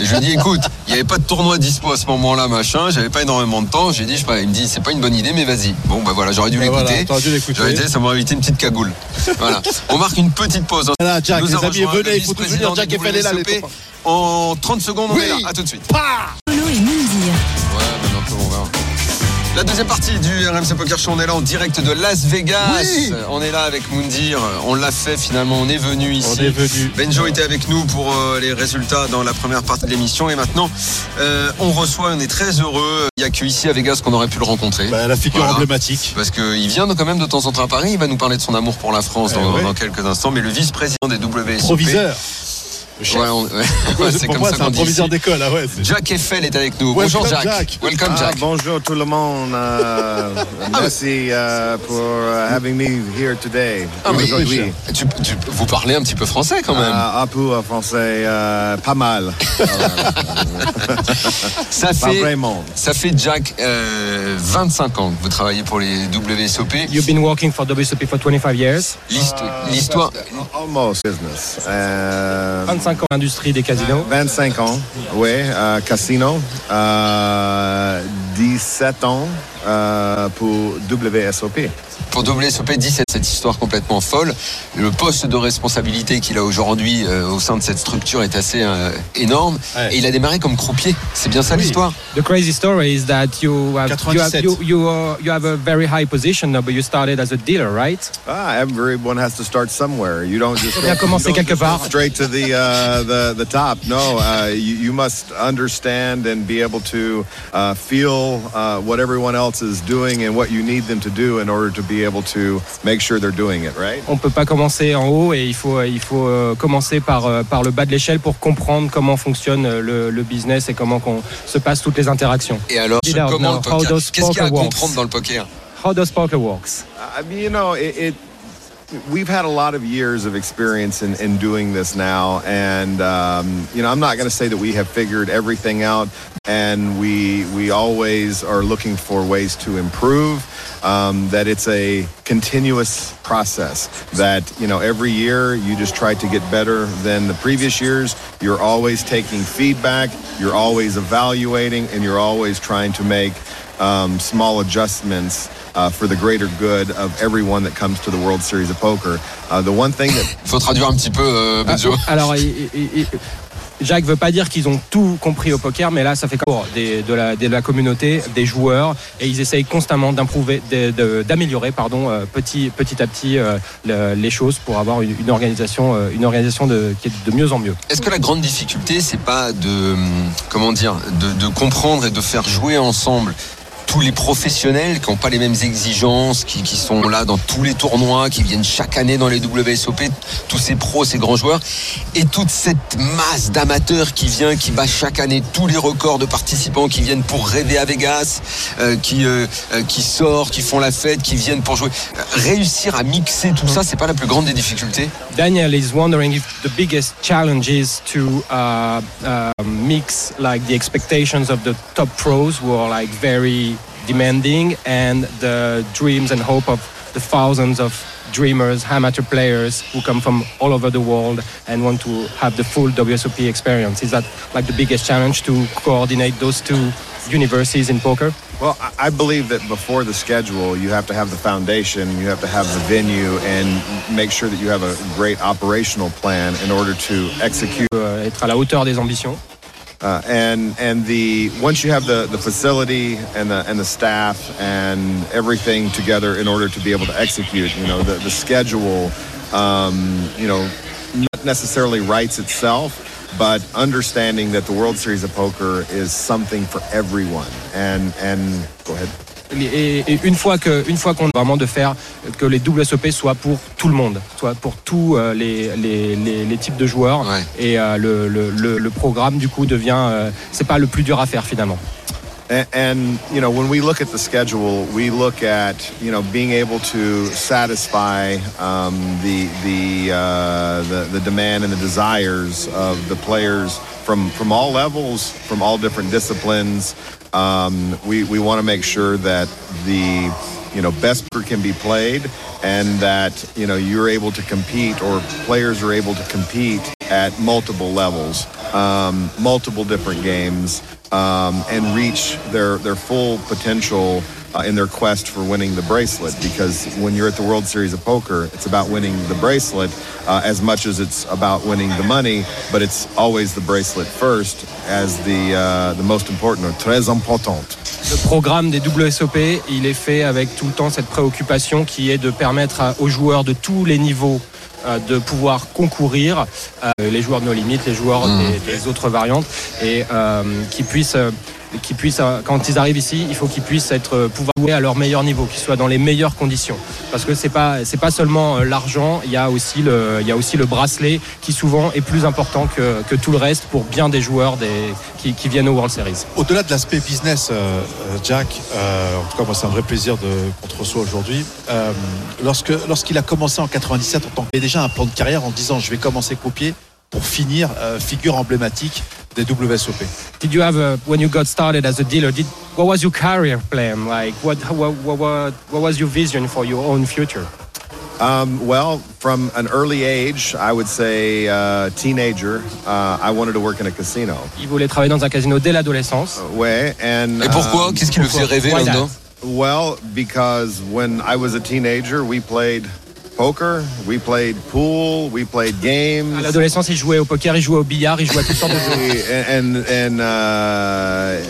[SPEAKER 5] Et je lui ai dit, écoute, il n'y avait pas de tournoi dispo à ce moment-là, machin, j'avais pas énormément de temps. J'ai dit, je sais pas, il me dit, c'est pas une bonne idée, mais vas-y. Bon, bah voilà, j'aurais dû l'écouter.
[SPEAKER 6] t'aurais dû l'écouter.
[SPEAKER 5] J'aurais été, ça m'aurait évité une petite cagoule. Voilà. On marque une petite pause.
[SPEAKER 6] Voilà, Jack,
[SPEAKER 5] Nous
[SPEAKER 6] les amis, venez, il faut venir. Jack est là, les.
[SPEAKER 5] En 30 secondes, on
[SPEAKER 6] Oui.
[SPEAKER 5] est là. À tout de suite. La deuxième partie du RMC Poker Show, on est là en direct de Las Vegas.
[SPEAKER 6] Oui.
[SPEAKER 5] On est là avec Moundir. On l'a fait finalement, on est venu ici.
[SPEAKER 6] On est venu.
[SPEAKER 5] Benjo était avec nous pour euh, les résultats dans la première partie de l'émission. Et maintenant, euh, on reçoit, on est très heureux. Il n'y a que ici à Vegas qu'on aurait pu le rencontrer.
[SPEAKER 6] Bah, la figure
[SPEAKER 5] Voilà.
[SPEAKER 6] emblématique.
[SPEAKER 5] Parce qu'il vient quand même de temps en temps à Paris. Il va nous parler de son amour pour la France
[SPEAKER 6] Eh
[SPEAKER 5] dans,
[SPEAKER 6] ouais.
[SPEAKER 5] dans quelques instants. Mais le vice-président des WSOP.
[SPEAKER 6] Proviseur.
[SPEAKER 5] Ouais, on- ouais, c'est comme
[SPEAKER 6] moi,
[SPEAKER 5] ça
[SPEAKER 6] c'est un
[SPEAKER 5] qu'on dit
[SPEAKER 6] proviseur
[SPEAKER 5] ici.
[SPEAKER 6] d'école, ah ouais.
[SPEAKER 5] Jack Eiffel est avec nous.
[SPEAKER 6] Welcome,
[SPEAKER 5] Bonjour Jack.
[SPEAKER 6] Jack.
[SPEAKER 5] Welcome
[SPEAKER 8] Ah,
[SPEAKER 5] Jack.
[SPEAKER 8] bonjour tout le monde. Euh, merci euh, pour uh, having me here today.
[SPEAKER 5] Ah, mais-
[SPEAKER 8] Aujourd'hui.
[SPEAKER 5] Tu- tu- vous parlez un petit peu français quand même.
[SPEAKER 8] Euh, un peu français, euh, pas mal.
[SPEAKER 5] ça
[SPEAKER 8] Pas
[SPEAKER 5] fait,
[SPEAKER 8] vraiment.
[SPEAKER 5] ça fait Jack euh, 25 ans que vous travaillez pour les WSOP.
[SPEAKER 7] You've been working for WSOP for 25 years,
[SPEAKER 5] L'hist- L'histoire,
[SPEAKER 8] Almost business. Euh,
[SPEAKER 7] 25 ans industrie des casinos.
[SPEAKER 8] 25 ans, oui, euh, casino. Euh, 17 ans euh, pour WSOP.
[SPEAKER 5] pour WSOP 17, cette histoire complètement folle. Le poste de responsabilité qu'il a aujourd'hui euh, au sein de cette structure est assez euh, énorme.
[SPEAKER 6] Ouais.
[SPEAKER 5] Et il a démarré comme croupier. C'est bien ça
[SPEAKER 6] Oui.
[SPEAKER 5] l'histoire?
[SPEAKER 7] The crazy story is that you have, you have,
[SPEAKER 6] 97.
[SPEAKER 7] you, you, uh, you have a very high position now, but you started as a dealer, right?
[SPEAKER 8] Ah, everyone has to start somewhere. You don't just
[SPEAKER 7] bien
[SPEAKER 8] go-
[SPEAKER 7] commencer quelque part.
[SPEAKER 8] straight to the uh, the the top. No, uh, you, you must understand and be able to uh, feel uh, what everyone else is doing and what you need them to do in order to be able to make sure they're doing it right?
[SPEAKER 7] On peut pas commencer en haut et il faut, il faut euh, commencer par, euh, par le bas de l'échelle pour comprendre comment fonctionne euh, le, le business et comment qu'on se passe toutes les interactions.
[SPEAKER 5] Et alors, comment le poker?
[SPEAKER 7] How does
[SPEAKER 5] Qu'est-ce qu'il y a à comprendre dans le poker?
[SPEAKER 7] How does poker works?
[SPEAKER 8] I mean, you know, it, it. We've had a lot of years of experience in, in doing this now, and um, you know, I'm not going to say that we have figured everything out, and we we always are looking for ways to improve. Um, that it's a continuous process. That you know, every year you just try to get better than the previous years. You're always taking feedback. You're always evaluating, and you're always trying to make um, small adjustments uh, for the greater good of everyone that comes to the World Series of Poker. Uh, the one thing that
[SPEAKER 5] Il faut traduire un petit peu, euh,
[SPEAKER 7] Ah,
[SPEAKER 5] Benjo.
[SPEAKER 7] alors, il- il- il- Jacques veut pas dire qu'ils ont tout compris au poker, mais là, ça fait quoi des, de, la, de la communauté, des joueurs, et ils essayent constamment d'improver, d'améliorer, pardon, euh, petit, petit à petit euh, le- les choses pour avoir une, une organisation, euh, une organisation de, qui est de mieux en mieux.
[SPEAKER 5] Est-ce que la grande difficulté, c'est pas de, hum, comment dire, de, de comprendre et de faire jouer ensemble tous les professionnels qui n'ont pas les mêmes exigences, qui, sont là dans tous les tournois, qui viennent chaque année dans les WSOP, tous ces pros, ces grands joueurs, et toute cette masse d'amateurs qui vient, qui bat chaque année tous les records de participants, qui viennent pour rêver à Vegas, euh, qui, euh, euh, qui sortent, qui font la fête, qui viennent pour jouer. Réussir à mixer tout ça, c'est pas la plus grande des difficultés
[SPEAKER 7] Daniel is wondering if the biggest challenge is to uh, uh, mix like the expectations of the top pros who are like very demanding and the dreams and hope of the thousands of dreamers, amateur players who come from all over the world and want to have the full WSOP experience. Is that like the biggest challenge to coordinate those two universes in poker?
[SPEAKER 8] Well, I- believe that before the schedule, you have to have the foundation, you have to have the venue, and make sure that you have a great operational plan in order to execute.
[SPEAKER 7] Être à la hauteur des ambitions.
[SPEAKER 8] Uh, and and the once you have the, the facility and the and the staff and everything together in order to be able to execute, you know, the the schedule, um, you know, not necessarily writes itself. but understanding that the World Series of Poker is something for everyone. And and go ahead.
[SPEAKER 7] Et, et une fois que, une fois qu'on vraiment de faire que les WSOP soient pour tout le monde, soit pour tous euh, les, les, les, les types de joueurs.
[SPEAKER 5] Ouais.
[SPEAKER 7] Et euh, le, le, le, le programme du coup devient, euh, c'est pas le plus dur à faire finalement.
[SPEAKER 8] And, and you know, when we look at the schedule, we look at you know being able to satisfy um, the the, uh, the the demand and the desires of the players from from all levels, from all different disciplines. Um, we we want to make sure that the you know best can be played and that you know you're able to compete or players are able to compete at multiple levels um, multiple different games um, and reach their their full potential uh, in their quest for winning the bracelet. Because when you're at the World Series of Poker it's about winning the bracelet uh, as much as it's about winning the money but it's always the bracelet first as the uh, the most important or très importante.
[SPEAKER 7] Le programme des WSOP, il est fait avec tout le temps cette préoccupation qui est de permettre à- aux joueurs de tous les niveaux euh, de pouvoir concourir, euh, les joueurs de nos limites, les joueurs des, des autres variantes, et euh, qui puissent, euh, qui puissent euh, quand ils arrivent ici, il faut qu'ils puissent être euh, pouvoir jouer à leur meilleur niveau, qu'ils soient dans les meilleures conditions. Parce que c'est pas c'est pas seulement euh, l'argent, il y a aussi le il y a aussi le bracelet qui souvent est plus important que, que tout le reste pour bien des joueurs des, qui, qui viennent au World Series.
[SPEAKER 6] Au-delà de l'aspect business, Jack, euh, en tout cas moi c'est un vrai plaisir de qu'on te reçoit aujourd'hui. Euh, lorsque lorsqu'il a commencé en 97, en tant qu'il avait déjà un plan de carrière en disant je vais commencer copier pour finir euh, figure emblématique des WSOP.
[SPEAKER 7] Did you have a, when you got started as a dealer? Did what was your career plan? Like? What what what what, what was your vision for your own future?
[SPEAKER 8] Um, well, from an early age, I would say uh, teenager, uh, I wanted to work in a casino.
[SPEAKER 7] Il voulait travailler dans un casino dès l'adolescence.
[SPEAKER 8] Way and
[SPEAKER 5] Et pourquoi?
[SPEAKER 8] um,
[SPEAKER 5] Qu'est-ce qui le faisait rêver là-dedans?
[SPEAKER 8] well, because when I was a teenager, we played poker, we played pool, we played
[SPEAKER 7] À
[SPEAKER 8] games.
[SPEAKER 7] l'adolescence, il jouait au poker, il jouait au billard, il jouait à toutes sortes de jeux.
[SPEAKER 8] and and uh,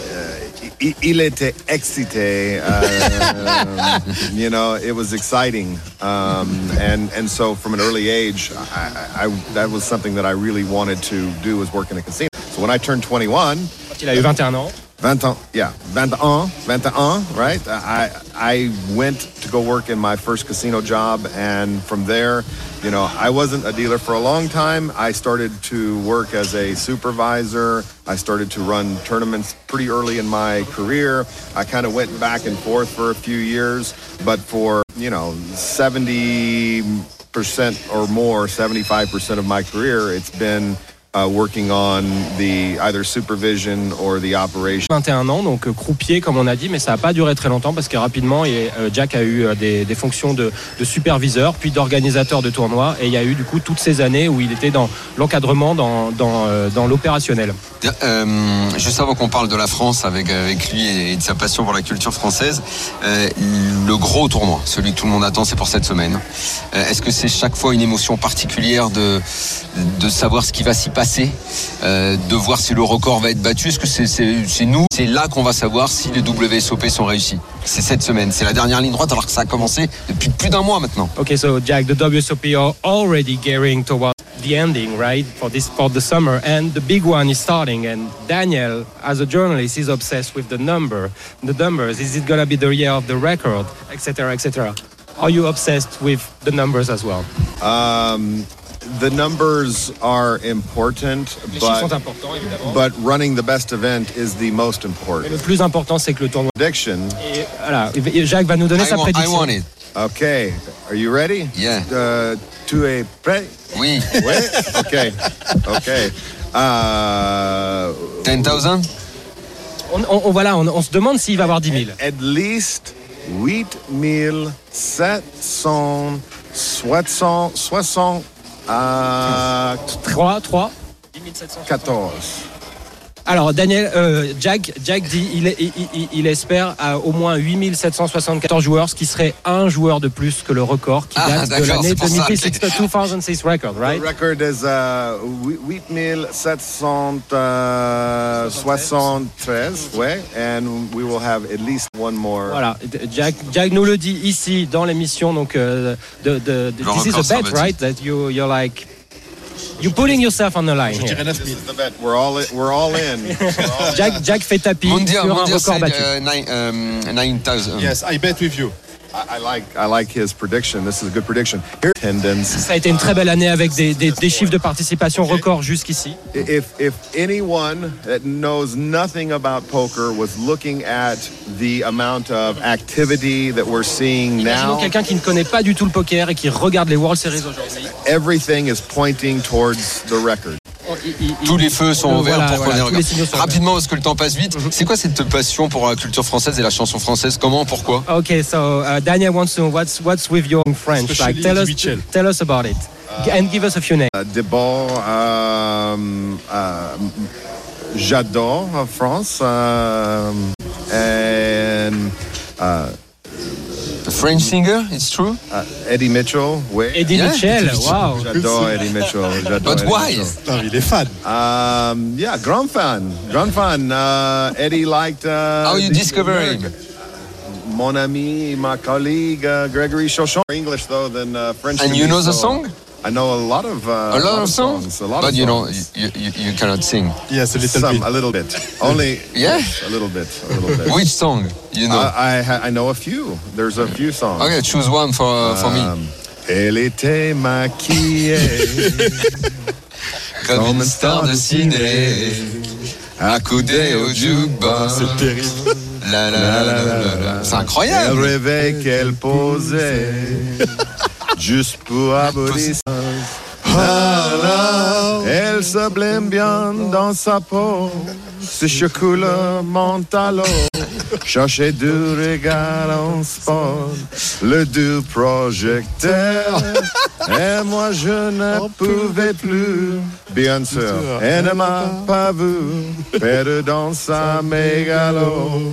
[SPEAKER 8] il- il était excité. Uh, you know, it was exciting, um, and and so from an early age, I, I, I that was something that I really wanted to do was work in a casino. So when I turned 21,
[SPEAKER 7] Quand il a eu 21 ans,
[SPEAKER 8] 20 ans, yeah, 21, 21, right? Uh, I I went to go work in my first casino job, and from there, you know, I wasn't a dealer for a long time. I started to work as a supervisor. I started to run tournaments pretty early in my career. I kind of went back and forth for a few years, but for you know, 70 percent or more, 75 percent of my career, it's been. Uh, working on the either supervision or the operation.
[SPEAKER 7] 21 ans, donc euh, croupier comme on a dit, mais ça n'a pas duré très longtemps parce que rapidement, et, euh, Jack a eu euh, des, des fonctions de, de superviseur, puis d'organisateur de tournois, et il y a eu du coup toutes ces années où il était dans l'encadrement, dans, dans, euh, dans l'opérationnel.
[SPEAKER 5] Euh, juste avant qu'on parle de la France avec, avec lui et de sa passion pour la culture française, euh, le gros tournoi, celui que tout le monde attend, c'est pour cette semaine. Euh, Est-ce que c'est chaque fois une émotion particulière de, de savoir ce qui va s'y passer, euh, de voir si le record va être battu Est-ce que c'est nous C'est là qu'on va savoir si les WSOP sont réussis. C'est cette semaine, c'est la dernière ligne droite alors que ça a commencé depuis plus d'un mois maintenant.
[SPEAKER 7] Okay, so Jack, the WSOP are already gearing towards the ending, right? For this for the summer, and the big one is starting. And Daniel, as a journalist, is obsessed with the number, the numbers. Is it gonna be the year of the record, etc., etc. Are you obsessed with the numbers as well?
[SPEAKER 8] Um, the numbers are important,
[SPEAKER 7] Les chiffres sont
[SPEAKER 8] but
[SPEAKER 7] importants, évidemment.
[SPEAKER 8] but running the best event is the most
[SPEAKER 7] Mais
[SPEAKER 8] important.
[SPEAKER 7] le plus important, c'est que le tournoi.
[SPEAKER 8] Prediction.
[SPEAKER 7] Et voilà, et Jacques va nous donner
[SPEAKER 5] I
[SPEAKER 7] sa
[SPEAKER 5] want, I
[SPEAKER 7] prédiction.
[SPEAKER 5] want it.
[SPEAKER 8] Okay, are you ready?
[SPEAKER 5] Yeah.
[SPEAKER 8] Uh, tu es prêt?
[SPEAKER 5] Oui.
[SPEAKER 8] Ouais? Okay. Okay. Uh,
[SPEAKER 5] 10,000
[SPEAKER 7] On, on- on- voilà, on, on se demande s'il va avoir 10 000.
[SPEAKER 8] at least 8760 60 euh,
[SPEAKER 7] 3, 3.
[SPEAKER 8] 14.
[SPEAKER 7] Alors Daniel, euh, Jack, Jack dit il, il, il- il espère à au moins 8774 joueurs, ce qui serait un joueur de plus que le record qui
[SPEAKER 5] Ah,
[SPEAKER 7] date de
[SPEAKER 5] d'accord,
[SPEAKER 7] l'année
[SPEAKER 5] c'est pour ça,
[SPEAKER 7] 2006,
[SPEAKER 5] ok.
[SPEAKER 7] It's the 2006 record, right?
[SPEAKER 8] The record is uh, 8773, ouais, and we will have at least one more.
[SPEAKER 7] Voilà, Jack, Jack nous le dit ici dans l'émission, donc euh, de, de, de-
[SPEAKER 5] Le
[SPEAKER 7] this is a bet, right? That you you're like You putting yourself on the line.
[SPEAKER 6] Je
[SPEAKER 7] here.
[SPEAKER 6] dirais 9000.
[SPEAKER 8] The bet. We're all in. We're all in.
[SPEAKER 7] Jack, Jack fait tapis sur un record
[SPEAKER 5] said
[SPEAKER 7] battu.
[SPEAKER 5] uh, nine, um, 9000.
[SPEAKER 6] Yes, I bet with you.
[SPEAKER 8] I, I like. I like his prediction. This is a good prediction. Here, attendance.
[SPEAKER 7] Ça a été une très belle année avec des, des- des chiffres de participation records jusqu'ici.
[SPEAKER 8] If if anyone that knows nothing about poker was looking at the amount of activity that we're seeing
[SPEAKER 7] Imaginons
[SPEAKER 8] now,
[SPEAKER 7] quelqu'un qui ne connaît pas du tout le poker et qui regarde les World Series aujourd'hui.
[SPEAKER 8] everything is pointing towards the record.
[SPEAKER 5] Tous les feux sont ouverts
[SPEAKER 7] voilà,
[SPEAKER 5] pour
[SPEAKER 7] voilà,
[SPEAKER 5] qu'on
[SPEAKER 7] les Mhm.
[SPEAKER 5] Rapidement, parce que le temps passe vite. C'est quoi cette passion pour la culture française et la chanson française? Comment? Pourquoi?
[SPEAKER 7] Okay, so uh, Daniel wants to know what's what's with your French.
[SPEAKER 6] Especially
[SPEAKER 7] Like, tell us,
[SPEAKER 6] Michel.
[SPEAKER 7] tell us about it, and give us a few names.
[SPEAKER 8] Uh, Debord, um, uh, j'adore uh, France, um, and
[SPEAKER 5] A French singer, it's true?
[SPEAKER 8] Uh, Eddie Mitchell. Oui.
[SPEAKER 7] Eddie
[SPEAKER 5] Yeah,
[SPEAKER 7] Mitchell,
[SPEAKER 6] Eddie Mitchell.
[SPEAKER 7] wow.
[SPEAKER 8] J'adore Eddie Mitchell. J'adore
[SPEAKER 5] But
[SPEAKER 8] Eddie
[SPEAKER 5] why?
[SPEAKER 8] Mitchell.
[SPEAKER 6] Putain, il est fan.
[SPEAKER 8] Um, yeah, grand fan, grand fan. Uh, Eddie liked. Uh,
[SPEAKER 5] How you
[SPEAKER 8] the-
[SPEAKER 5] discover him?
[SPEAKER 8] Mon ami, my colleague, uh, Gregory Chauchon. English though than uh, French.
[SPEAKER 5] And you
[SPEAKER 8] me,
[SPEAKER 5] know the
[SPEAKER 8] so
[SPEAKER 5] song?
[SPEAKER 8] I know a lot of uh,
[SPEAKER 5] A lot of songs?
[SPEAKER 8] A lot
[SPEAKER 5] But
[SPEAKER 8] of
[SPEAKER 5] you know,
[SPEAKER 8] songs.
[SPEAKER 5] you, you, you cannot sing.
[SPEAKER 6] Yes, a little
[SPEAKER 8] Some,
[SPEAKER 6] bit.
[SPEAKER 8] a little bit. Only.
[SPEAKER 5] Yeah?
[SPEAKER 8] A little bit. A little bit.
[SPEAKER 5] Which song? You know
[SPEAKER 8] I, I, ha- I know a few. There's a few songs.
[SPEAKER 5] Okay, choose one for, for me.
[SPEAKER 8] Um, Elle était maquillée
[SPEAKER 5] Comme une star de ciné, accoudée au jukebox.
[SPEAKER 6] C'est terrible.
[SPEAKER 5] La, la, la, la, la, la. C'est incroyable.
[SPEAKER 8] rêvait qu'elle posait juste pour abolir Elle se blême bien dans sa peau. Ce chocolat mentalo Cherchait du regard en sport. Le doux projecteur. Et moi je ne pouvais plus Bien sûr, elle ne m'a pas vu. Perdre dans sa mégalo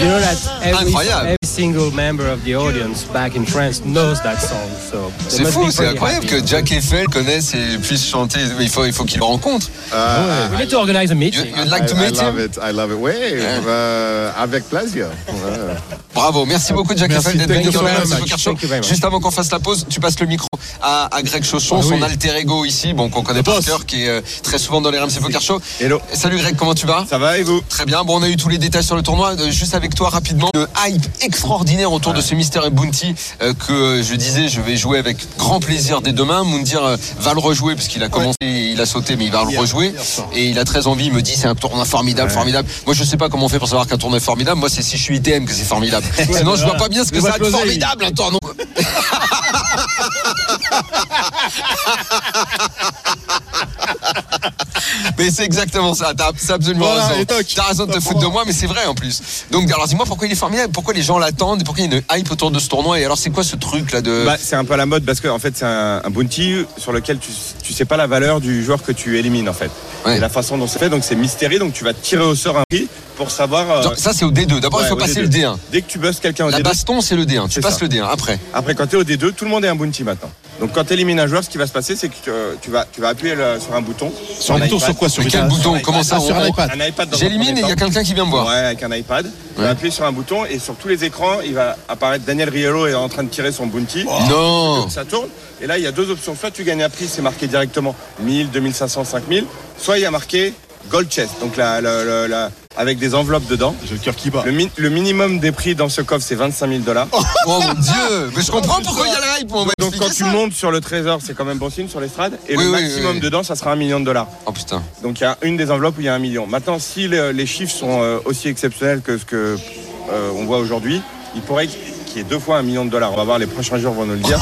[SPEAKER 7] You know that every,
[SPEAKER 5] Incroyable.
[SPEAKER 7] every single member of the audience back in France knows that song. So
[SPEAKER 5] C'est
[SPEAKER 7] must
[SPEAKER 5] fou,
[SPEAKER 7] be
[SPEAKER 5] c'est incroyable
[SPEAKER 7] happy.
[SPEAKER 5] que Jack Eiffel connaisse et puisse chanter. Il faut, il faut qu'il le rencontre.
[SPEAKER 7] We need to organize a
[SPEAKER 5] You,
[SPEAKER 7] meeting.
[SPEAKER 5] you'd like to
[SPEAKER 8] I, I
[SPEAKER 5] meet
[SPEAKER 8] love
[SPEAKER 5] him
[SPEAKER 8] it, I love it. Oui, euh, avec plaisir. Ouais.
[SPEAKER 5] Bravo, merci beaucoup Jack
[SPEAKER 6] Merci,
[SPEAKER 5] Eiffel d'être
[SPEAKER 6] thank
[SPEAKER 5] venu
[SPEAKER 6] you
[SPEAKER 5] sur
[SPEAKER 6] very
[SPEAKER 5] le
[SPEAKER 7] you.
[SPEAKER 5] Juste avant qu'on fasse la pause, tu passes le micro à, à Greg Chauchon,
[SPEAKER 6] Ah
[SPEAKER 5] son
[SPEAKER 6] oui.
[SPEAKER 5] alter ego ici, bon qu'on connaît par cœur, qui est euh, très souvent dans les RMC Poker Show.
[SPEAKER 8] Hello.
[SPEAKER 5] Salut Greg, comment tu vas?
[SPEAKER 8] Ça va et vous?
[SPEAKER 5] Très bien, bon on a eu tous les détails sur le tournoi, Euh, juste avec toi rapidement, le hype extraordinaire autour de ce Mister et Bounty euh, que je disais je vais jouer avec grand plaisir dès demain. Moundir euh, va le rejouer parce qu'il a commencé, il a sauté mais il va le rejouer. et il a très envie, il me dit c'est un tournoi formidable, formidable. Moi je sais pas comment on fait pour savoir qu'un tournoi est formidable, moi c'est si je suis ITM que c'est formidable. Sinon je vois pas bien ce que ça va être formidable un tournoi. Mais c'est exactement ça, t'as absolument
[SPEAKER 6] Voilà,
[SPEAKER 5] raison. T'as raison de te foutre de moi, mais c'est vrai en plus. Donc alors dis-moi pourquoi il est formidable, pourquoi les gens l'attendent, pourquoi il y a une hype autour de ce tournoi et alors c'est quoi ce truc là de...
[SPEAKER 9] Bah, c'est un peu à la mode parce que en fait c'est un, un bounty sur lequel tu, tu sais pas la valeur du joueur que tu élimines en fait.
[SPEAKER 5] Ouais.
[SPEAKER 9] Et la façon dont c'est fait donc c'est mystérieux donc tu vas tirer au sort un prix pour savoir. euh,
[SPEAKER 5] ça c'est au D2, d'abord il faut
[SPEAKER 9] au
[SPEAKER 5] passer
[SPEAKER 9] D2.
[SPEAKER 5] le D1.
[SPEAKER 9] Dès que tu bustes quelqu'un au
[SPEAKER 5] La
[SPEAKER 9] D2,
[SPEAKER 5] baston c'est le D1, tu passes
[SPEAKER 9] ça.
[SPEAKER 5] le D1 après.
[SPEAKER 9] après quand tu es au D2 tout le monde est un bounty maintenant. Donc quand tu élimines un joueur ce qui va se passer c'est que tu, tu vas tu vas appuyer le- sur un bouton.
[SPEAKER 6] Sur un bouton
[SPEAKER 9] iPad.
[SPEAKER 6] sur quoi Sur
[SPEAKER 5] quel
[SPEAKER 6] sur
[SPEAKER 5] bouton Comment ça,
[SPEAKER 6] Ah, Sur un iPad.
[SPEAKER 5] J'élimine et il y a quelqu'un qui vient me voir.
[SPEAKER 9] Ouais, avec un iPad. Tu
[SPEAKER 5] Ouais.
[SPEAKER 9] vas appuyer sur un bouton et sur tous les écrans, il va apparaître Daniel Riolo est en train de tirer son bounty.
[SPEAKER 5] Non
[SPEAKER 9] Ça tourne. Et là, il y a deux options. Soit tu gagnes un prix, c'est marqué directement 1000, 2500, 5000. Soit il y a marqué Gold Chest, donc la, la- la- la- avec des enveloppes dedans.
[SPEAKER 6] J'ai le cœur qui bat.
[SPEAKER 9] Le, mi- le minimum des prix dans ce coffre, c'est 25 000 dollars.
[SPEAKER 5] Oh mon dieu Mais je comprends pourquoi il y a la hype, on va
[SPEAKER 9] Donc quand tu
[SPEAKER 5] ça.
[SPEAKER 9] montes sur le trésor, c'est quand même bon signe sur l'estrade. Et
[SPEAKER 5] Oui,
[SPEAKER 9] le
[SPEAKER 5] oui,
[SPEAKER 9] maximum
[SPEAKER 5] oui.
[SPEAKER 9] dedans, ça sera un million de dollars.
[SPEAKER 5] Oh putain.
[SPEAKER 9] Donc il y a une des enveloppes où il y a un million. Maintenant, si le- les chiffres sont euh, aussi exceptionnels que ce que euh, on voit aujourd'hui, il pourrait qu'il y ait deux fois un million de dollars. On va voir, les prochains jours vont nous le dire.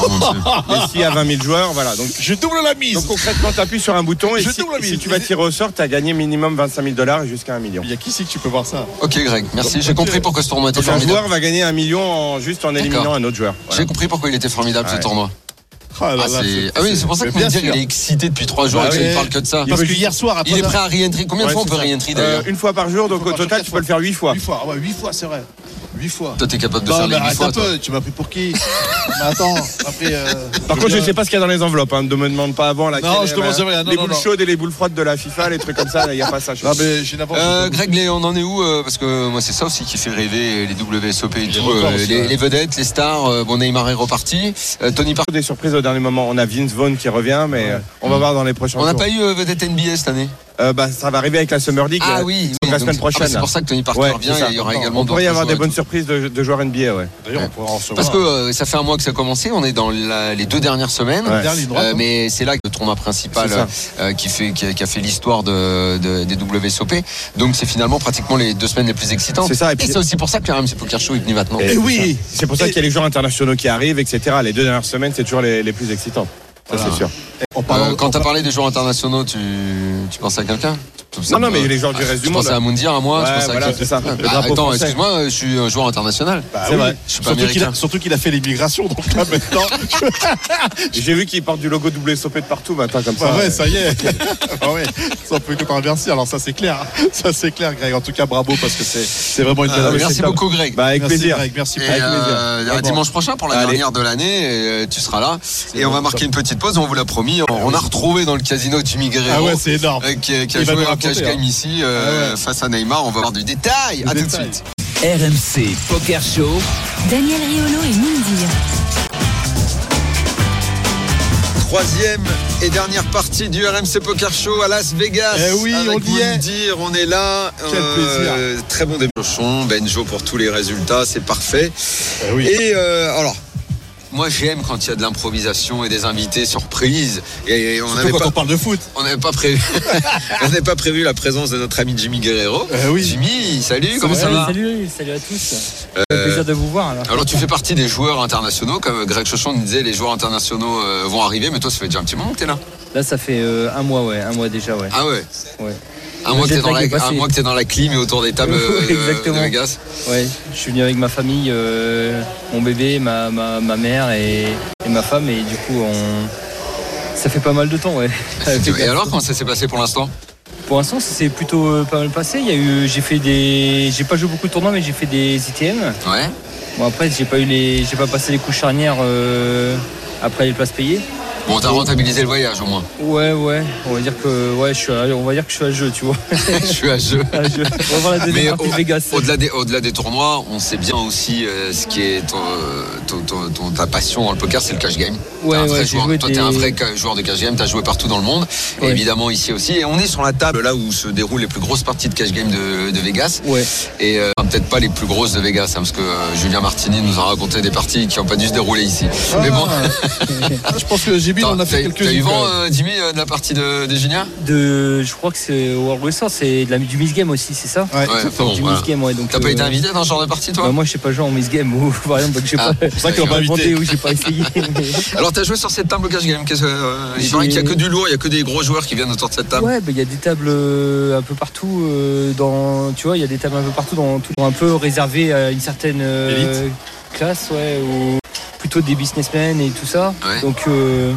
[SPEAKER 9] Mais s'il y a 20 000 joueurs, voilà. Donc
[SPEAKER 6] Je double la mise.
[SPEAKER 9] Donc concrètement, tu appuies sur un bouton et
[SPEAKER 6] Je
[SPEAKER 9] si,
[SPEAKER 6] double la mise.
[SPEAKER 9] si tu vas tirer au sort, tu as gagné minimum 25 000 dollars et jusqu'à un million.
[SPEAKER 6] Il y a qui c'est que tu peux voir ça?
[SPEAKER 5] Ok Greg, merci, j'ai compris pourquoi ce tournoi était
[SPEAKER 9] Donc un
[SPEAKER 5] formidable.
[SPEAKER 9] joueur va gagner un million en- juste en éliminant un autre joueur. Voilà.
[SPEAKER 5] J'ai compris pourquoi il était formidable ce tournoi.
[SPEAKER 6] Ah, là,
[SPEAKER 5] Ah,
[SPEAKER 6] là,
[SPEAKER 5] ah oui, c'est pour ça que
[SPEAKER 6] mais bien
[SPEAKER 5] Moundir
[SPEAKER 6] sûr.
[SPEAKER 5] il est excité depuis trois jours
[SPEAKER 6] Bah
[SPEAKER 5] et qu'il ne parle que de ça.
[SPEAKER 6] Parce que hier soir, après.
[SPEAKER 5] Il est prêt à re-entry. Combien de
[SPEAKER 9] Ouais,
[SPEAKER 5] fois on peut re-entry
[SPEAKER 9] Euh,
[SPEAKER 5] d'ailleurs
[SPEAKER 9] une fois par jour, donc au total tu peux le faire 8 fois.
[SPEAKER 6] 8 fois. Ah ouais, 8 fois, c'est vrai. 8 fois.
[SPEAKER 5] Toi, t'es capable de
[SPEAKER 6] Non,
[SPEAKER 5] faire
[SPEAKER 6] mais
[SPEAKER 5] les 8
[SPEAKER 6] arrête
[SPEAKER 5] fois,
[SPEAKER 6] un
[SPEAKER 5] toi.
[SPEAKER 6] peu, tu m'as pris pour qui? Mais attends, après. euh,
[SPEAKER 9] Par contre, je sais pas ce qu'il y a dans les enveloppes. Hein. Ne me demande pas avant. Laquelle,
[SPEAKER 6] Non, je te demande jamais rien. Non,
[SPEAKER 9] les
[SPEAKER 6] non,
[SPEAKER 9] boules
[SPEAKER 6] non.
[SPEAKER 9] chaudes et les boules froides de la FIFA, les trucs comme ça, il n'y a pas ça. je
[SPEAKER 6] Non,
[SPEAKER 9] sais.
[SPEAKER 6] mais j'ai n'importe
[SPEAKER 5] Euh,
[SPEAKER 6] quoi.
[SPEAKER 5] Greg, les- on en est où euh, Parce que moi, c'est ça aussi qui fait rêver les WSOP et
[SPEAKER 6] Les
[SPEAKER 5] tout. euh,
[SPEAKER 6] aussi,
[SPEAKER 5] les,
[SPEAKER 6] ouais.
[SPEAKER 5] les vedettes, les stars. euh, bon, Neymar est reparti. Euh, Tony Parker.
[SPEAKER 9] Des surprises au dernier moment. On a Vince Vaughn qui revient, mais on va voir dans les prochains
[SPEAKER 5] On n'a pas eu vedette NBA cette année
[SPEAKER 9] Euh, bah, ça va arriver avec la Summer League.
[SPEAKER 5] Ah
[SPEAKER 9] euh,
[SPEAKER 5] oui,
[SPEAKER 9] donc
[SPEAKER 5] oui,
[SPEAKER 9] la
[SPEAKER 5] donc
[SPEAKER 9] semaine
[SPEAKER 5] c'est- ah,
[SPEAKER 9] prochaine.
[SPEAKER 5] c'est pour ça que Tony Parker
[SPEAKER 9] Ouais, ça.
[SPEAKER 5] et il y aura également
[SPEAKER 9] On pourrait y avoir des bonnes surprises de, de joueurs NBA, ouais.
[SPEAKER 6] D'ailleurs, on pourra en recevoir.
[SPEAKER 5] Parce que euh, ça fait un mois que ça a commencé, on est dans la- les deux dernières semaines. Euh,
[SPEAKER 6] hein.
[SPEAKER 5] mais c'est là que le tournoi principal euh, qui, fait, qui, a, qui a fait l'histoire de, de- des WSOP. Donc c'est finalement pratiquement les deux semaines les plus excitantes.
[SPEAKER 9] C'est ça, et
[SPEAKER 5] c'est aussi pour ça que le RMC Poker Show est venu maintenant.
[SPEAKER 9] Et
[SPEAKER 6] oui.
[SPEAKER 9] C'est pour ça qu'il y a les joueurs internationaux qui arrivent, etc. Les deux dernières semaines, c'est toujours les, les plus excitantes. Ça,
[SPEAKER 6] Voilà.
[SPEAKER 9] c'est sûr.
[SPEAKER 6] On
[SPEAKER 5] Euh,
[SPEAKER 6] parle
[SPEAKER 5] quand tu as parlé des joueurs internationaux, tu, tu pensais à quelqu'un? Tu-
[SPEAKER 9] Non, non, mais les joueurs du reste
[SPEAKER 5] Tu
[SPEAKER 9] du monde.
[SPEAKER 5] pensais à Moundir, à moi tu pensais à
[SPEAKER 9] c'est ça.
[SPEAKER 5] Ah, attends, excuse-moi, je suis un joueur international.
[SPEAKER 6] Bah
[SPEAKER 9] C'est vrai.
[SPEAKER 5] Je suis pas
[SPEAKER 6] Surtout qu'il
[SPEAKER 5] américain.
[SPEAKER 6] a, surtout qu'il a fait l'immigration, donc là maintenant.
[SPEAKER 9] J'ai vu qu'ils portent du logo WSOP de partout maintenant, comme ça.
[SPEAKER 6] Bah ouais, ça y est. ah ouais, ça peut que t'en remercier. Alors ça c'est clair, ça c'est clair, Greg. En tout cas, bravo parce que c'est vraiment une belle
[SPEAKER 5] Euh,
[SPEAKER 6] réussite.
[SPEAKER 5] merci beaucoup, Greg.
[SPEAKER 9] Bah, avec
[SPEAKER 6] merci,
[SPEAKER 9] plaisir.
[SPEAKER 6] Merci.
[SPEAKER 5] Euh, dimanche prochain pour la dernière de l'année, euh, tu seras là. Et on va marquer une petite pause, on vous l'a promis. On, on a retrouvé dans le casino Jimmy Guerrero.
[SPEAKER 6] Ah ouais, c'est énorme.
[SPEAKER 5] euh, qui, a joué cash game
[SPEAKER 6] hein.
[SPEAKER 5] ici euh,
[SPEAKER 6] Ah ouais.
[SPEAKER 5] face à Neymar. On va voir du détail.
[SPEAKER 6] Du
[SPEAKER 5] à tout de suite.
[SPEAKER 4] RMC Poker Show.
[SPEAKER 3] Daniel Riolo et Mindir.
[SPEAKER 5] Troisième et dernière partie du RMC Poker Show à Las Vegas.
[SPEAKER 6] Eh oui,
[SPEAKER 5] Avec
[SPEAKER 6] on y est.
[SPEAKER 5] Moundir, on est là.
[SPEAKER 6] Quel
[SPEAKER 5] plaisir. Très bon décochon. Benjo pour tous les résultats, c'est parfait.
[SPEAKER 6] Eh oui.
[SPEAKER 5] Et euh, alors. Moi j'aime quand il y a de l'improvisation et des invités surprises. Et on
[SPEAKER 6] quand
[SPEAKER 5] pas,
[SPEAKER 6] on parle de foot.
[SPEAKER 5] on n'avait pas prévu, on n'avait pas prévu la présence de notre ami Jimmy Guerrero.
[SPEAKER 6] Eh oui.
[SPEAKER 5] Jimmy, salut, comment ça va?
[SPEAKER 10] Salut, salut à tous.
[SPEAKER 5] Euh,
[SPEAKER 10] plaisir de vous voir. Alors.
[SPEAKER 5] Alors tu fais partie des joueurs internationaux, comme Greg Chauchon nous disait, les joueurs internationaux euh, vont arriver, mais toi ça fait déjà un petit moment que t'es là.
[SPEAKER 10] Là, ça fait euh, un mois, ouais, un mois déjà, ouais.
[SPEAKER 5] Ah ouais?
[SPEAKER 10] Ouais.
[SPEAKER 5] Un mois, que
[SPEAKER 10] jet
[SPEAKER 5] t'es dans la, dans clim et autour des tables euh,
[SPEAKER 10] Exactement.
[SPEAKER 5] de Vegas.
[SPEAKER 10] Ouais, je suis venu avec ma famille, euh, mon bébé, ma, ma, ma mère et, et ma femme, et du coup, on... ça fait pas mal de temps, ouais.
[SPEAKER 5] Et alors comment ça s'est passé pour l'instant?
[SPEAKER 10] Pour l'instant, ça s'est plutôt euh, pas mal passé. Il y a eu, j'ai fait des, j'ai pas joué beaucoup de tournois, mais j'ai fait des ITM.
[SPEAKER 5] Ouais.
[SPEAKER 10] Bon après, j'ai pas eu les, j'ai pas passé les coups charnières euh, après les places payées.
[SPEAKER 5] Bon, t'as rentabilisé le voyage au moins.
[SPEAKER 10] Ouais, ouais, on va dire que, ouais, je suis, à- on va dire que je suis à jeu, tu vois.
[SPEAKER 5] Je suis à jeu.
[SPEAKER 10] À jeu. On va voir la
[SPEAKER 5] Mais
[SPEAKER 10] de Vegas.
[SPEAKER 5] Au-delà des, au-delà des tournois, on sait bien aussi euh, ce qui est ton, ton- ton- ton- ta passion dans le poker, c'est le cash game.
[SPEAKER 10] Ouais, ouais, j'ai
[SPEAKER 5] joueur. Toi, t'es un vrai joueur de cash game, t'as joué partout dans le monde, et évidemment ici aussi. Et on est sur la table là où se déroulent les plus grosses parties de cash game de, de Vegas.
[SPEAKER 10] Ouais.
[SPEAKER 5] Et euh, peut-être pas les plus grosses de Vegas, hein, parce que euh, Julien Martini nous a raconté des parties qui n'ont pas dû se dérouler ici. Mais bon,
[SPEAKER 6] Ah, je pense que JB
[SPEAKER 5] t'as
[SPEAKER 6] a fait
[SPEAKER 5] t'as
[SPEAKER 6] quelques-unes.
[SPEAKER 5] eu vent, euh, Jimmy, euh, de la partie de, de Julien
[SPEAKER 10] De, je crois que c'est au World Wrestling, c'est de la, du Miss Game aussi, c'est ça
[SPEAKER 6] Ouais,
[SPEAKER 5] bon,
[SPEAKER 10] Du
[SPEAKER 5] voilà.
[SPEAKER 10] Miss Game, ouais. Donc,
[SPEAKER 5] T'as pas
[SPEAKER 10] euh,
[SPEAKER 5] été invité dans ce genre de partie, toi
[SPEAKER 10] bah, Moi, je sais pas jouer en Miss Game ou variante, donc j'ai
[SPEAKER 5] Ah,
[SPEAKER 10] pas.
[SPEAKER 5] c'est
[SPEAKER 6] ça pas invité.
[SPEAKER 10] ou j'ai pas essayé. mais-
[SPEAKER 5] Alors, t'as joué sur cette table cash game. Qu'est-ce que, euh, il paraît qu'il n'y a que du lourd, il n'y a que des gros joueurs qui viennent autour de cette table.
[SPEAKER 10] Ouais, bah, il y a des tables euh, un peu partout euh, dans, tu vois, il y a des tables un peu partout dans tout, un peu réservées à une certaine euh, classe, ouais, ou plutôt des businessmen et tout ça.
[SPEAKER 5] Ouais.
[SPEAKER 10] Donc, euh,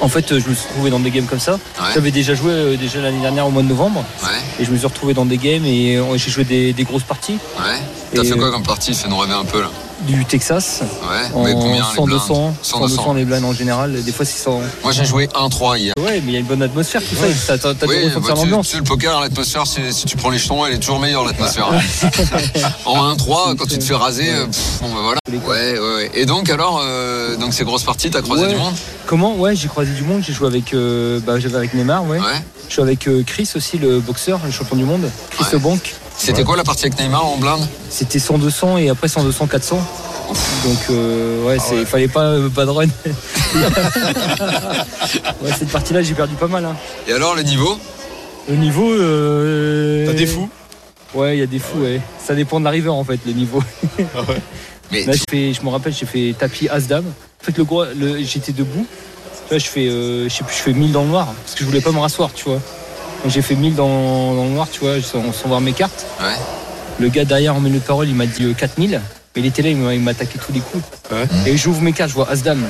[SPEAKER 10] en fait, je me suis retrouvé dans des games comme ça.
[SPEAKER 5] Ouais.
[SPEAKER 10] J'avais déjà joué euh, déjà l'année dernière au mois de novembre
[SPEAKER 5] Ouais,
[SPEAKER 10] et je me suis retrouvé dans des games et euh, j'ai joué des, des grosses parties
[SPEAKER 5] ouais. T'as
[SPEAKER 10] Et,
[SPEAKER 5] fait quoi comme partie? Fais-nous rêver un peu là.
[SPEAKER 10] Du Texas
[SPEAKER 5] Ouais,
[SPEAKER 10] en
[SPEAKER 5] mais combien
[SPEAKER 10] 100
[SPEAKER 5] les
[SPEAKER 10] 200,
[SPEAKER 5] blindes?
[SPEAKER 10] 100 200 les blindes en général, des fois 600.
[SPEAKER 5] Moi j'ai joué 1-3 hier.
[SPEAKER 10] Ouais, mais il y a une bonne atmosphère tout ça. T'as,
[SPEAKER 5] Oui, bah, tu, le poker, l'atmosphère, si tu prends les jetons, elle est toujours meilleure l'atmosphère. en 1-3, quand tu te fais raser, pff, bon bah voilà. Ouais, ouais, ouais. Et donc alors, euh, donc ces grosses parties, t'as croisé
[SPEAKER 10] Ouais.
[SPEAKER 5] du monde?
[SPEAKER 10] Comment? Ouais, j'ai croisé du monde. J'ai joué avec, euh, bah, j'avais avec Neymar, ouais.
[SPEAKER 5] Ouais.
[SPEAKER 10] Je suis avec euh, Chris aussi, le boxeur, le champion du monde. Chris
[SPEAKER 5] Ouais.
[SPEAKER 10] Bank.
[SPEAKER 5] C'était quoi la partie avec Neymar en blinde
[SPEAKER 10] C'était 100 200 et après 100 200 400. Donc euh, ouais, c'est, fallait pas euh, pas de run. ouais, cette partie-là, j'ai perdu pas mal. Hein.
[SPEAKER 5] Et alors le niveau
[SPEAKER 10] Le niveau. Euh...
[SPEAKER 6] T'as des fous
[SPEAKER 10] Ouais, il y a des fous. Ouais. Ça dépend de l'arriveur en fait, le niveau.
[SPEAKER 5] Mais
[SPEAKER 10] Là, je, fais, je me rappelle, j'ai fait tapis As-Dame. En fait, le gros, le, j'étais debout. Là, je fais, euh, je sais plus, je fais 1000 dans le noir parce que je voulais pas me rasseoir, tu vois. Donc, j'ai fait 1000 dans, dans le noir, tu vois, sans, sans voir mes cartes.
[SPEAKER 5] Ouais.
[SPEAKER 10] Le gars derrière en milieu de parole, il m'a dit euh, 4000. Mais il était là, il m'a attaqué tous les coups.
[SPEAKER 6] Ouais.
[SPEAKER 10] Et j'ouvre mes cartes, je vois As-Dame.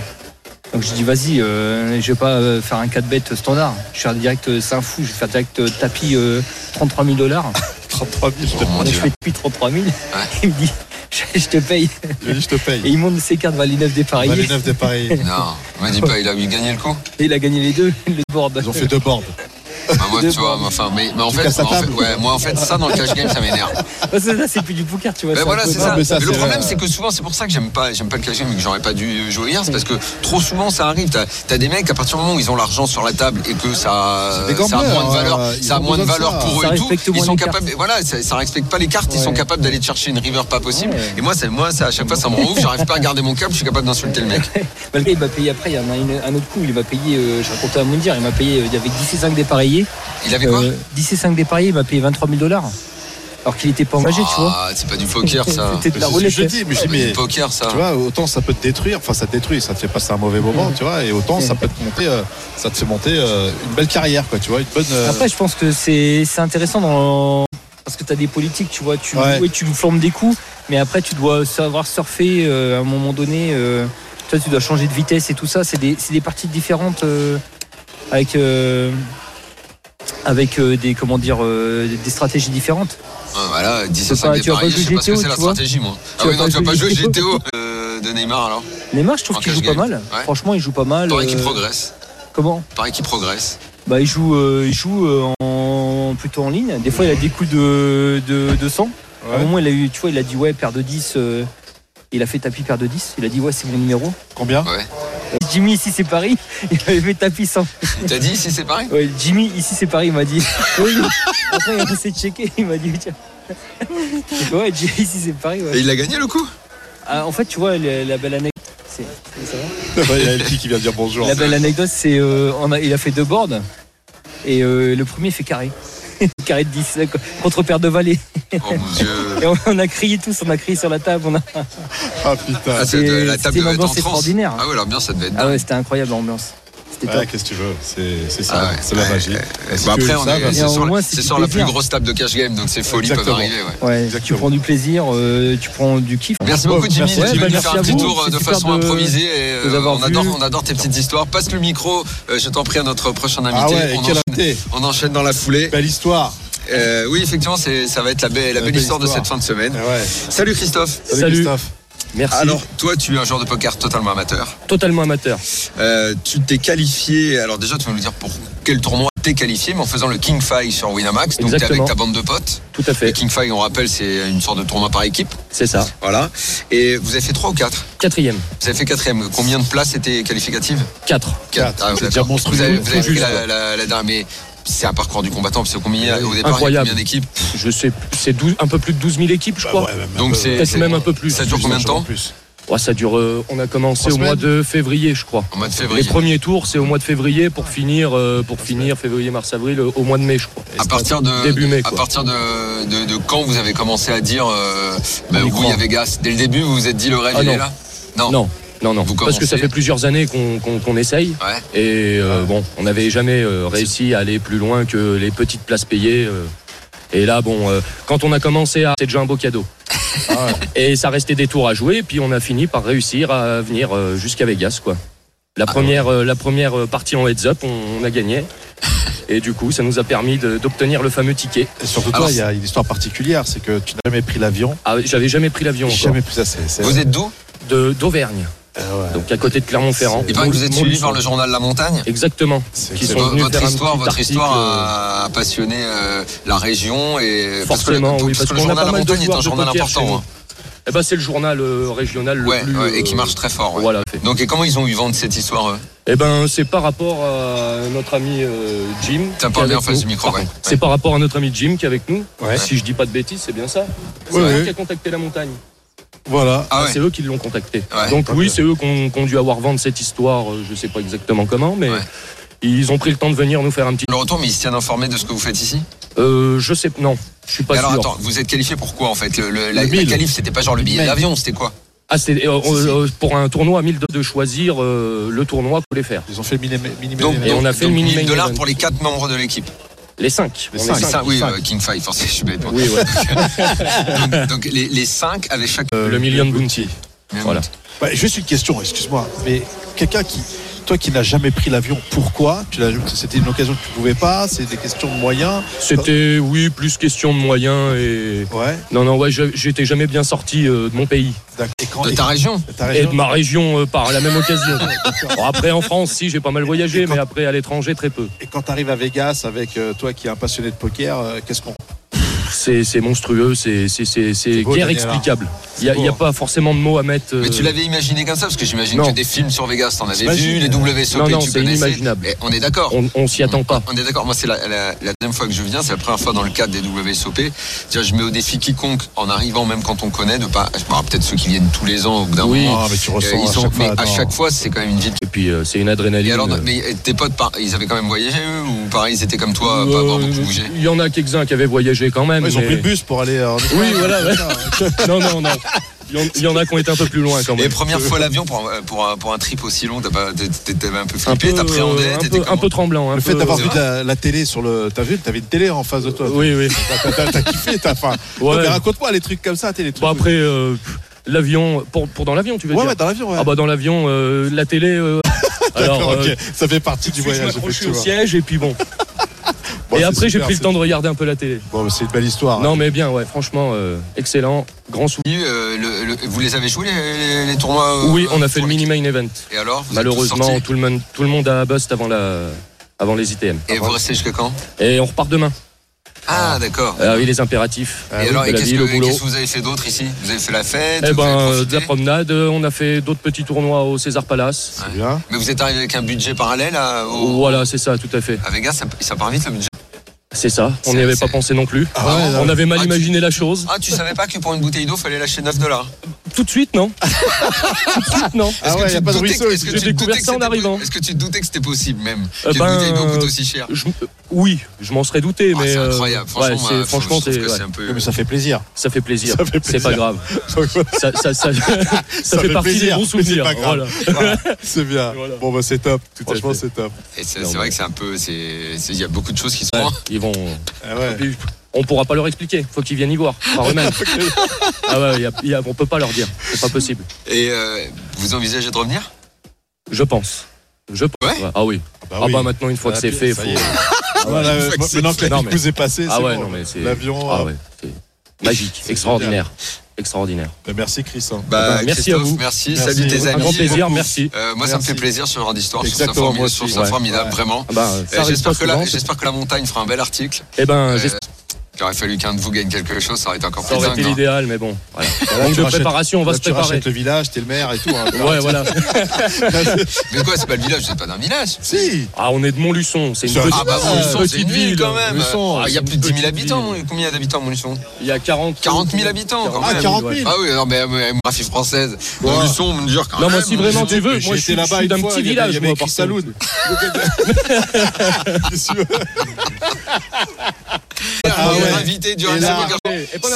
[SPEAKER 10] Donc je dis vas-y, euh, je vais pas euh, faire un 4 bet standard. Je vais faire direct, euh, c'est un fou, je vais faire direct euh, tapis euh, 33 000 dollars.
[SPEAKER 6] 33 000.
[SPEAKER 5] Oh mon
[SPEAKER 10] Donc je
[SPEAKER 5] dieu.
[SPEAKER 10] fais depuis 33 000. Il me dit, je te paye.
[SPEAKER 6] Dit, je te paye.
[SPEAKER 10] Et il monte ses cartes les 9
[SPEAKER 6] Bah,
[SPEAKER 10] dépareillés.
[SPEAKER 6] les neuf dépareillés.
[SPEAKER 5] Non, me dis pas, il a gagné le coup.
[SPEAKER 10] Et il a gagné les deux, le board.
[SPEAKER 6] Ils ont fait deux boards.
[SPEAKER 5] Bah, moi, tu vois, enfin, mais, mais en, fait, en ouais, moi, en fait, ça dans le cash game, ça m'énerve.
[SPEAKER 10] Parce que là, c'est plus du poker, tu vois.
[SPEAKER 5] Ben voilà, c'est ça.
[SPEAKER 6] mais ça,
[SPEAKER 5] Mais le problème, c'est que souvent, c'est pour ça que j'aime pas, j'aime pas le cash game et que j'aurais pas dû jouer hier, c'est parce que trop souvent, ça arrive. T'as as des mecs à partir du moment où ils ont l'argent sur la table et que ça, a moins de valeur,
[SPEAKER 6] euh,
[SPEAKER 5] ça a moins de
[SPEAKER 6] de
[SPEAKER 5] valeur
[SPEAKER 6] ça.
[SPEAKER 5] pour eux
[SPEAKER 10] Ça
[SPEAKER 5] et tout.
[SPEAKER 10] respecte
[SPEAKER 5] Ils sont
[SPEAKER 10] les
[SPEAKER 5] capables, voilà, ça, ça respecte pas les cartes. Ils sont capables d'aller te chercher une river pas possible.
[SPEAKER 10] Ouais.
[SPEAKER 5] Et moi, c'est moi, ça, à chaque fois, ça me rend ouf. J'arrive pas à garder mon câble. Je suis capable d'insulter le mec.
[SPEAKER 10] Malgré, il m'a payé après, il y en a un autre coup, il m'a payé, euh, je racontais à Moundir, il m'a payé, euh, il y avait 10 et 5 dépareillés.
[SPEAKER 5] Il avait quoi
[SPEAKER 10] Euh, 10 et 5 dépareillés, il m'a payé 23 000 dollars. Alors qu'il était pas engagé, tu vois.
[SPEAKER 5] Ah, c'est pas du poker, ça.
[SPEAKER 10] C'était de la
[SPEAKER 6] C'est ce que
[SPEAKER 10] roulette.
[SPEAKER 6] je dis, mais je
[SPEAKER 5] C'est
[SPEAKER 6] dis,
[SPEAKER 5] pas du
[SPEAKER 6] mais
[SPEAKER 5] poker, ça.
[SPEAKER 6] tu vois, autant ça peut te détruire, enfin ça te détruit, ça te fait passer un mauvais moment, tu vois, et autant ça peut te monter, euh, ça te fait monter euh, une belle carrière, quoi, tu vois, une bonne. euh,
[SPEAKER 10] Après, je pense que c'est c'est intéressant dans. Parce que tu as des politiques, tu vois, tu,
[SPEAKER 6] Ouais.
[SPEAKER 10] ouais, tu nous formes des coups, mais après, tu dois savoir surfer euh, à un moment donné. euh, toi, tu dois changer de vitesse et tout ça. C'est des, c'est des parties différentes euh, avec, euh, avec euh, des, comment dire, euh, des stratégies différentes.
[SPEAKER 5] Ah, Voilà, 10
[SPEAKER 10] Tu vas
[SPEAKER 5] 5
[SPEAKER 10] pas- tu
[SPEAKER 5] je sais
[SPEAKER 10] jouer
[SPEAKER 5] pas ce que
[SPEAKER 10] GTO,
[SPEAKER 5] c'est la
[SPEAKER 10] tu vois
[SPEAKER 5] stratégie, moi. Ah
[SPEAKER 10] vas
[SPEAKER 5] oui, non, tu vas pas
[SPEAKER 10] jouer
[SPEAKER 5] jouer
[SPEAKER 10] GTO.
[SPEAKER 5] Euh, de Neymar alors
[SPEAKER 10] Neymar, je trouve qu'il joue pas mal.
[SPEAKER 5] Ouais.
[SPEAKER 10] Franchement, il joue pas mal.
[SPEAKER 5] Pareil qu'il progresse.
[SPEAKER 10] Comment
[SPEAKER 5] Pareil qu'il progresse.
[SPEAKER 10] Bah, il joue, euh, il joue euh, en, plutôt en ligne. Des fois, il a des coups de, de, de 100. À un
[SPEAKER 6] Ouais.
[SPEAKER 10] moment, il a eu, tu vois, il a dit ouais, paire de 10. euh, il a fait tapis paire de 10. Il a dit ouais, c'est mon numéro.
[SPEAKER 6] Combien?
[SPEAKER 5] Ouais.
[SPEAKER 10] Jimmy, ici c'est Paris. Il avait fait tapis 100.
[SPEAKER 5] T'as dit si c'est pareil
[SPEAKER 10] Ouais, Jimmy, ici c'est Paris, il m'a dit. Oui. Après, il a essayé de checker. Il m'a dit tiens. Ouais, Jimmy, ici c'est Paris. ouais.
[SPEAKER 5] Et il a gagné le coup
[SPEAKER 10] Ah, en fait, tu vois, la, la belle anecdote. c'est- ça va
[SPEAKER 6] Ouais, Il y a Elki qui vient dire bonjour.
[SPEAKER 10] La belle anecdote, c'est euh, il a fait deux boards et euh, le premier fait carré. Carré de 10 euh, contre paire de valet.
[SPEAKER 5] Oh mon dieu.
[SPEAKER 10] Et on, a crié tous, on a crié sur la table. On a...
[SPEAKER 6] Ah putain.
[SPEAKER 5] Ah, c'est-
[SPEAKER 10] c'était-
[SPEAKER 5] la table devait être en
[SPEAKER 10] extraordinaire.
[SPEAKER 5] Ah ouais, l'ambiance ça devait être
[SPEAKER 10] Ah ouais, c'était incroyable l'ambiance. C'était
[SPEAKER 6] Ouais,
[SPEAKER 10] top.
[SPEAKER 6] qu'est-ce que tu veux C'est c'est ça,
[SPEAKER 5] Ah ouais.
[SPEAKER 6] c'est la
[SPEAKER 5] Ouais,
[SPEAKER 6] magie.
[SPEAKER 5] ouais.
[SPEAKER 6] Si
[SPEAKER 5] Bah
[SPEAKER 6] tu
[SPEAKER 5] après, c'est sur, la-
[SPEAKER 10] c'est
[SPEAKER 5] c'est
[SPEAKER 10] du
[SPEAKER 5] sur la plus grosse table de cash game, donc ces folies peuvent
[SPEAKER 6] Exactement.
[SPEAKER 5] arriver. ouais.
[SPEAKER 10] Ouais, tu prends du plaisir, euh, tu prends du kiff.
[SPEAKER 5] Merci beaucoup Jimmy
[SPEAKER 6] merci.
[SPEAKER 5] venu
[SPEAKER 10] bah,
[SPEAKER 5] nous
[SPEAKER 10] merci
[SPEAKER 5] faire un
[SPEAKER 10] à
[SPEAKER 5] petit
[SPEAKER 10] vous.
[SPEAKER 5] tour euh,
[SPEAKER 10] C'est
[SPEAKER 5] de façon
[SPEAKER 10] de-
[SPEAKER 5] improvisée. Et, euh, on, adore, on adore tes petites histoires. Passe le micro, euh, je t'en prie à notre prochain invité.
[SPEAKER 6] Ah
[SPEAKER 5] on, enchaîne,
[SPEAKER 6] invité
[SPEAKER 5] on enchaîne dans la foulée.
[SPEAKER 6] Belle histoire.
[SPEAKER 5] Euh, oui, effectivement, c'est- ça va être la belle, la belle
[SPEAKER 6] belle
[SPEAKER 5] histoire de cette fin de semaine.
[SPEAKER 6] Ah ouais.
[SPEAKER 5] Salut Christophe.
[SPEAKER 6] Salut,
[SPEAKER 11] Salut.
[SPEAKER 6] Christophe.
[SPEAKER 11] Merci.
[SPEAKER 5] Alors, toi, tu es un joueur de poker totalement amateur.
[SPEAKER 11] totalement amateur.
[SPEAKER 5] Euh, tu t'es qualifié. Alors, déjà, tu vas nous dire pour quel tournoi t'es qualifié, mais en faisant le King Five sur Winamax. Donc, t'es avec ta bande de potes.
[SPEAKER 11] Tout à
[SPEAKER 5] Le
[SPEAKER 11] fait.
[SPEAKER 5] King Five, on rappelle, c'est une sorte de tournoi par équipe.
[SPEAKER 11] C'est ça.
[SPEAKER 5] Voilà. Et vous avez fait 3 ou 4
[SPEAKER 11] Quatrième.
[SPEAKER 5] Vous avez fait quatrième. Combien de places étaient qualificatives
[SPEAKER 11] Quatre.
[SPEAKER 6] Quatre.
[SPEAKER 5] Ah. Vous avez, vous avez
[SPEAKER 11] Tout
[SPEAKER 5] pris
[SPEAKER 11] juste,
[SPEAKER 5] la, la, la dernière, mais c'est un parcours du combattant, parce que combien, au départ, il y a
[SPEAKER 11] Incroyable.
[SPEAKER 5] combien d'équipes
[SPEAKER 11] Je sais, c'est 12 un peu plus de 12 000 équipes, je
[SPEAKER 6] Bah
[SPEAKER 11] crois.
[SPEAKER 6] ouais, même un
[SPEAKER 5] Donc
[SPEAKER 6] peu,
[SPEAKER 5] c'est-
[SPEAKER 11] même un peu plus.
[SPEAKER 5] Ça dure combien de temps
[SPEAKER 6] plus
[SPEAKER 11] Ouais, ça dure. euh, on a commencé au mois de février, je crois.
[SPEAKER 5] En mois de
[SPEAKER 11] Les
[SPEAKER 5] février.
[SPEAKER 11] premiers tours, c'est au mois de février pour finir, euh, pour finir février, mars, avril, euh, au mois de mai, je crois.
[SPEAKER 5] À partir de
[SPEAKER 11] Début mai,
[SPEAKER 5] à partir de, de, de quand vous avez commencé à dire euh, bah,
[SPEAKER 11] On y
[SPEAKER 5] oui à Vegas Dès le début, vous vous êtes dit le rêve
[SPEAKER 11] Ah
[SPEAKER 5] il
[SPEAKER 11] non.
[SPEAKER 5] est là? Non.
[SPEAKER 11] Non, non, non.
[SPEAKER 5] Vous
[SPEAKER 11] Parce que ça fait plusieurs années qu'on qu'on- qu'on essaye.
[SPEAKER 5] Ouais.
[SPEAKER 11] Et euh, bon, on n'avait jamais euh, réussi à aller plus loin que les petites places payées. euh. Et là, bon, euh, quand on a commencé à. C'est déjà un beau cadeau. Et ça restait des tours à jouer, puis on a fini par réussir à venir euh, jusqu'à Vegas, quoi. La première, euh, la première partie en heads up, on, on a gagné. Et du coup, ça nous a permis d'obtenir le fameux ticket.
[SPEAKER 6] Et surtout
[SPEAKER 5] Alors,
[SPEAKER 6] toi, il y a une histoire particulière, c'est que tu n'as jamais pris l'avion.
[SPEAKER 11] Ah, j'avais jamais pris l'avion.
[SPEAKER 6] Jamais pris ça.
[SPEAKER 5] Vous êtes d'où?
[SPEAKER 11] De d'Auvergne,
[SPEAKER 6] Ah ouais.
[SPEAKER 11] donc à côté de Clermont-Ferrand.
[SPEAKER 5] Il paraît que vous êtes suivi par le journal La Montagne
[SPEAKER 11] Exactement.
[SPEAKER 6] C'est
[SPEAKER 11] Qui
[SPEAKER 6] excellent.
[SPEAKER 11] sont venus
[SPEAKER 5] votre
[SPEAKER 11] faire un
[SPEAKER 5] histoire,
[SPEAKER 11] petit
[SPEAKER 5] votre histoire
[SPEAKER 11] euh,
[SPEAKER 5] a, a passionné euh, la région et parce que le-
[SPEAKER 11] Forcément, oui,
[SPEAKER 5] parce
[SPEAKER 11] parce
[SPEAKER 5] que le journal La Montagne est un journal important. hein.
[SPEAKER 11] Eh ben, c'est le journal euh, régional le
[SPEAKER 5] Ouais,
[SPEAKER 11] plus.
[SPEAKER 5] ouais, et qui
[SPEAKER 11] euh,
[SPEAKER 5] marche très fort. ouais.
[SPEAKER 11] Voilà. fait.
[SPEAKER 5] Donc et comment ils ont eu vent de cette histoire eux?
[SPEAKER 11] Eh ben, c'est par rapport à notre ami euh, Jim.
[SPEAKER 5] T'as
[SPEAKER 11] qui
[SPEAKER 5] parlé
[SPEAKER 11] est
[SPEAKER 5] en
[SPEAKER 11] avec
[SPEAKER 5] face
[SPEAKER 11] nous.
[SPEAKER 5] du micro, ouais.
[SPEAKER 11] C'est par rapport à notre ami Jim qui est avec nous.
[SPEAKER 6] Ouais.
[SPEAKER 11] Si je dis pas de bêtises, c'est bien ça. C'est
[SPEAKER 6] ouais.
[SPEAKER 11] qui a contacté la montagne.
[SPEAKER 6] Voilà.
[SPEAKER 5] Ah ouais.
[SPEAKER 11] C'est eux qui l'ont contacté.
[SPEAKER 5] Ouais.
[SPEAKER 11] Donc oui, c'est eux qui ont, qui ont dû avoir vent de cette histoire. euh, Je sais pas exactement comment, mais
[SPEAKER 5] Ouais.
[SPEAKER 11] ils ont pris le temps de venir nous faire un petit.
[SPEAKER 5] Le retour, mais ils se tiennent informés de ce que vous faites ici?
[SPEAKER 11] Euh, je sais, non, je suis pas
[SPEAKER 5] Mais alors
[SPEAKER 11] sûr.
[SPEAKER 5] attends, vous êtes qualifié pour quoi en fait? Le, le- la,
[SPEAKER 6] Le
[SPEAKER 5] la
[SPEAKER 6] mille.
[SPEAKER 5] qualif, c'était pas genre le billet d'avion, c'était quoi?
[SPEAKER 11] Ah, c'est euh, euh, pour un tournoi à 1000 de choisir euh, le tournoi qu'on voulait faire.
[SPEAKER 6] Ils ont fait le mini minimum.
[SPEAKER 5] Donc,
[SPEAKER 11] Et on a fait le
[SPEAKER 5] donc,
[SPEAKER 11] mini
[SPEAKER 5] 1000 dollars pour les 4 membres de l'équipe.
[SPEAKER 11] Les 5.
[SPEAKER 6] Les
[SPEAKER 11] On est
[SPEAKER 6] cinq.
[SPEAKER 5] Les
[SPEAKER 11] cinq.
[SPEAKER 5] cinq, oui,
[SPEAKER 6] cinq.
[SPEAKER 5] euh, King Five, forcément, je suis bête. moi.
[SPEAKER 11] Oui, ouais.
[SPEAKER 5] donc, donc, les, les 5 avec chaque.
[SPEAKER 11] le million bounty. Voilà.
[SPEAKER 6] Ouais, juste une question, excuse-moi, mais quelqu'un qui, Toi qui n'as jamais pris l'avion, pourquoi Tu l'as- C'était une occasion que tu pouvais pas C'est des questions de moyens
[SPEAKER 11] C'était, oui, plus question de moyens et.
[SPEAKER 6] Ouais.
[SPEAKER 11] Non, non, ouais, je- j'étais jamais bien sorti euh, de mon pays.
[SPEAKER 6] D'accord. Et quand-
[SPEAKER 5] De
[SPEAKER 6] et-
[SPEAKER 5] ta région
[SPEAKER 6] ta
[SPEAKER 11] Et de ma région euh, par la même occasion. Bon, après, en France, si, j'ai pas mal voyagé, mais après, à l'étranger, très peu.
[SPEAKER 6] Et quand tu arrives à Vegas avec euh, toi qui es un passionné de poker, euh, qu'est-ce qu'on.
[SPEAKER 11] C'est monstrueux, c'est guère explicable. Il n'y a,
[SPEAKER 6] hein.
[SPEAKER 11] pas forcément de mots à mettre.
[SPEAKER 5] Mais tu
[SPEAKER 11] euh,
[SPEAKER 5] l'avais imaginé comme ça Parce que j'imagine que des films sur Vegas, t'en avais vu, les WSOP
[SPEAKER 11] Non, non,
[SPEAKER 5] tu
[SPEAKER 11] c'est
[SPEAKER 5] connaissais.
[SPEAKER 11] inimaginable.
[SPEAKER 5] Et on est d'accord.
[SPEAKER 11] On, on s'y attend pas.
[SPEAKER 5] On est d'accord, moi c'est la, la- la deuxième fois que je viens, c'est la première fois dans le cadre des WSOP. Je mets au défi quiconque en arrivant, même quand on connaît, de pas. Bon, peut-être ceux qui viennent tous les ans au bout d'un
[SPEAKER 11] Oui.
[SPEAKER 5] moment.
[SPEAKER 6] Ah, mais tu
[SPEAKER 5] euh,
[SPEAKER 6] ressens
[SPEAKER 5] ils
[SPEAKER 6] à
[SPEAKER 5] sont-
[SPEAKER 6] chaque
[SPEAKER 5] mais
[SPEAKER 6] fois.
[SPEAKER 5] à chaque fois, c'est quand même une ville.
[SPEAKER 11] Et puis, euh, c'est une
[SPEAKER 5] Et
[SPEAKER 11] adrénaline.
[SPEAKER 5] alors,
[SPEAKER 11] euh,
[SPEAKER 5] mais tes potes, par- ils avaient quand même voyagé eux ou pareil, ils étaient comme toi, pas avoir
[SPEAKER 11] euh,
[SPEAKER 5] beaucoup bougé?
[SPEAKER 11] Il y en a quelques-uns qui avaient voyagé quand même.
[SPEAKER 6] Ouais, ils ont
[SPEAKER 11] mais-
[SPEAKER 6] pris le bus pour aller euh, en Espagne.
[SPEAKER 11] Oui, voilà. ouais. non, non, non. Il y en- a qui ont été un peu plus loin quand
[SPEAKER 5] Et
[SPEAKER 11] même.
[SPEAKER 5] première fois l'avion pour, un- pour, un, pour un trip aussi long, t'as pas- t'étais t'avais un peu flippé, t'appréhendais,
[SPEAKER 11] euh, un
[SPEAKER 5] t'étais
[SPEAKER 11] peu, un peu tremblant. un
[SPEAKER 6] Le fait d'avoir
[SPEAKER 11] euh,
[SPEAKER 6] vu la, la télé sur le. T'as vu T'avais une télé en face de toi.
[SPEAKER 11] Oui, oui.
[SPEAKER 6] T'as- kiffé, t'as faim.
[SPEAKER 11] Ouais.
[SPEAKER 6] Raconte-moi les trucs comme ça, t'es les trucs.
[SPEAKER 11] Bon, après, euh, l'avion, pour, pour dans l'avion, tu veux
[SPEAKER 6] ouais,
[SPEAKER 11] dire
[SPEAKER 6] ouais, dans l'avion, ouais.
[SPEAKER 11] Ah bah dans l'avion, euh, la télé. euh, alors,
[SPEAKER 6] D'accord,
[SPEAKER 11] euh,
[SPEAKER 6] ok. Ça fait partie du voyage,
[SPEAKER 11] je m'accrochais au siège et puis bon.
[SPEAKER 6] Bon,
[SPEAKER 11] et après, j'ai pris le temps de regarder un peu la télé.
[SPEAKER 6] Bon, c'est une belle histoire.
[SPEAKER 11] Non, mais bien, ouais, franchement, euh, excellent, grand sou.
[SPEAKER 5] Euh, le- le- vous les avez joués les, tournois euh,
[SPEAKER 11] Oui, on a fait le
[SPEAKER 5] pour
[SPEAKER 11] mini main event.
[SPEAKER 5] Et alors
[SPEAKER 11] Malheureusement, tout le monde, tout le monde a bust avant la, avant les ITM.
[SPEAKER 5] Et vous restez jusqu'à quand?
[SPEAKER 11] Et on repart demain.
[SPEAKER 5] Ah, d'accord.
[SPEAKER 11] Ah oui, les impératifs.
[SPEAKER 6] Ah
[SPEAKER 5] et alors, et qu'est-ce que,
[SPEAKER 11] le boulot.
[SPEAKER 5] qu'est-ce que vous avez fait d'autre ici? Vous avez fait la fête
[SPEAKER 11] Eh ben, de la promenade, on a fait d'autres petits tournois au César Palace.
[SPEAKER 6] C'est bien.
[SPEAKER 5] Mais vous êtes arrivé avec un budget parallèle à, au-
[SPEAKER 11] Voilà, c'est ça, tout à fait.
[SPEAKER 5] à Vegas, ça, ça part vite le budget.
[SPEAKER 11] C'est ça, on n'y avait pas pensé non plus.
[SPEAKER 6] Ah ouais,
[SPEAKER 11] on avait mal
[SPEAKER 5] Ah, tu-
[SPEAKER 11] imaginé la chose.
[SPEAKER 5] Ah, tu savais pas que pour une bouteille d'eau, fallait lâcher 9 dollars
[SPEAKER 11] Tout de suite, non Tout de suite, non.
[SPEAKER 6] Ah ouais, y a pas de ruisseau.
[SPEAKER 5] Est-ce que
[SPEAKER 11] J'ai
[SPEAKER 5] tu te
[SPEAKER 11] découvert
[SPEAKER 5] doutais que
[SPEAKER 11] ça en
[SPEAKER 5] c'était-
[SPEAKER 11] arrivant.
[SPEAKER 5] Est-ce que tu te doutais que c'était possible même
[SPEAKER 11] Euh,
[SPEAKER 5] Qu'une
[SPEAKER 11] ben,
[SPEAKER 5] bouteille d'eau coûte aussi cher
[SPEAKER 11] Je- oui, je m'en serais douté,
[SPEAKER 5] Ah,
[SPEAKER 11] mais
[SPEAKER 5] C'est
[SPEAKER 11] euh,
[SPEAKER 5] incroyable.
[SPEAKER 11] ouais,
[SPEAKER 5] Franchement,
[SPEAKER 11] c'est-
[SPEAKER 5] moi,
[SPEAKER 11] franchement, c'est ouais,
[SPEAKER 5] c'est un peu.
[SPEAKER 6] Mais ça fait plaisir.
[SPEAKER 11] ça fait plaisir.
[SPEAKER 6] Fait
[SPEAKER 11] C'est pas grave. Ça, ça, ça, ça fait partie
[SPEAKER 6] plaisir,
[SPEAKER 11] des bons
[SPEAKER 6] c'est
[SPEAKER 11] souvenirs.
[SPEAKER 6] grave.
[SPEAKER 11] Voilà.
[SPEAKER 6] Voilà, c'est bien.
[SPEAKER 11] Voilà.
[SPEAKER 6] Bon, bah, c'est top.
[SPEAKER 11] Tout à
[SPEAKER 6] Franchement,
[SPEAKER 11] fait.
[SPEAKER 6] c'est top.
[SPEAKER 5] C'est c'est vrai que c'est un peu. c'est- c'est- Il y a beaucoup de choses qui sont.
[SPEAKER 11] Ouais, ils vont.
[SPEAKER 6] Ah
[SPEAKER 11] On pourra pas leur expliquer. Faut qu'ils viennent y voir par eux-mêmes. ah ouais, y a- y a- on peut pas leur dire. C'est pas possible.
[SPEAKER 5] Et euh, vous envisagez de revenir?
[SPEAKER 11] Je pense. Je pense.
[SPEAKER 5] Ouais.
[SPEAKER 11] Ah oui.
[SPEAKER 6] bah
[SPEAKER 11] ah
[SPEAKER 6] oui.
[SPEAKER 11] bah maintenant une fois que
[SPEAKER 6] Ah,
[SPEAKER 11] c'est fait,
[SPEAKER 6] ça
[SPEAKER 11] faut. Ah
[SPEAKER 5] c'est
[SPEAKER 6] maintenant que la vous est passée,
[SPEAKER 11] Ah
[SPEAKER 6] c'est
[SPEAKER 11] ouais,
[SPEAKER 6] bon.
[SPEAKER 11] non mais c'est.
[SPEAKER 6] L'avion.
[SPEAKER 11] Ah ouais, c'est magique, extraordinaire, extraordinaire.
[SPEAKER 6] bah, Merci, Chris. hein.
[SPEAKER 5] Bah,
[SPEAKER 11] bah, merci
[SPEAKER 5] Christophe,
[SPEAKER 11] à vous.
[SPEAKER 5] Merci,
[SPEAKER 6] Merci.
[SPEAKER 5] salut tes
[SPEAKER 11] Un
[SPEAKER 5] amis.
[SPEAKER 11] grand plaisir,
[SPEAKER 6] beaucoup.
[SPEAKER 11] merci.
[SPEAKER 5] Euh, moi, ça me fait plaisir ce genre d'histoire. Je trouve ça
[SPEAKER 6] Exactement,
[SPEAKER 5] formidable,
[SPEAKER 11] Ouais.
[SPEAKER 5] vraiment.
[SPEAKER 11] Ah bah,
[SPEAKER 5] Euh,
[SPEAKER 11] arrive
[SPEAKER 5] J'espère que, la, que montagne fera un bel article.
[SPEAKER 11] Eh ben,
[SPEAKER 5] Euh, Il aurait fallu qu'un de vous gagne quelque chose, ça aurait été encore
[SPEAKER 11] ça
[SPEAKER 5] plus
[SPEAKER 11] aurait
[SPEAKER 5] dingue.
[SPEAKER 11] été
[SPEAKER 5] hein.
[SPEAKER 11] l'idéal, mais bon. Voilà.
[SPEAKER 6] Là,
[SPEAKER 11] Manque
[SPEAKER 6] tu
[SPEAKER 11] de
[SPEAKER 6] rachètes-
[SPEAKER 11] préparation, on va
[SPEAKER 6] là,
[SPEAKER 11] se
[SPEAKER 6] tu
[SPEAKER 11] préparer.
[SPEAKER 6] rachètes le village, t'es le maire et tout. hein.
[SPEAKER 11] Ouais, voilà.
[SPEAKER 5] Mais quoi, c'est pas le village, c'est pas d'un village.
[SPEAKER 6] Si.
[SPEAKER 11] Ah, on est de Montluçon, c'est une
[SPEAKER 6] Ça-
[SPEAKER 11] petite,
[SPEAKER 5] Ah bah
[SPEAKER 6] Ah,
[SPEAKER 5] Montluçon,
[SPEAKER 11] petite
[SPEAKER 5] c'est une ville quand même.
[SPEAKER 6] Montluçon,
[SPEAKER 5] Ah, Il y a plus de 10 000
[SPEAKER 11] petite
[SPEAKER 5] habitants.
[SPEAKER 11] ville.
[SPEAKER 5] Combien d'habitants Montluçon?
[SPEAKER 11] Il y a 40
[SPEAKER 5] 40 000 habitants quand
[SPEAKER 6] Ah,
[SPEAKER 5] même.
[SPEAKER 6] 40 000.
[SPEAKER 5] Ah oui, non mais graphie française. Montluçon, on me dire quand
[SPEAKER 11] Non,
[SPEAKER 5] même.
[SPEAKER 11] moi, si vraiment tu veux, moi je suis, je
[SPEAKER 6] là-bas
[SPEAKER 11] d'un petit village,
[SPEAKER 6] il y avait écrit
[SPEAKER 11] par
[SPEAKER 5] Ah
[SPEAKER 6] Ah
[SPEAKER 5] ouais.
[SPEAKER 6] ouais.
[SPEAKER 5] invité du
[SPEAKER 6] Et
[SPEAKER 5] RMC
[SPEAKER 6] là-
[SPEAKER 5] Poker Show.
[SPEAKER 11] Et pas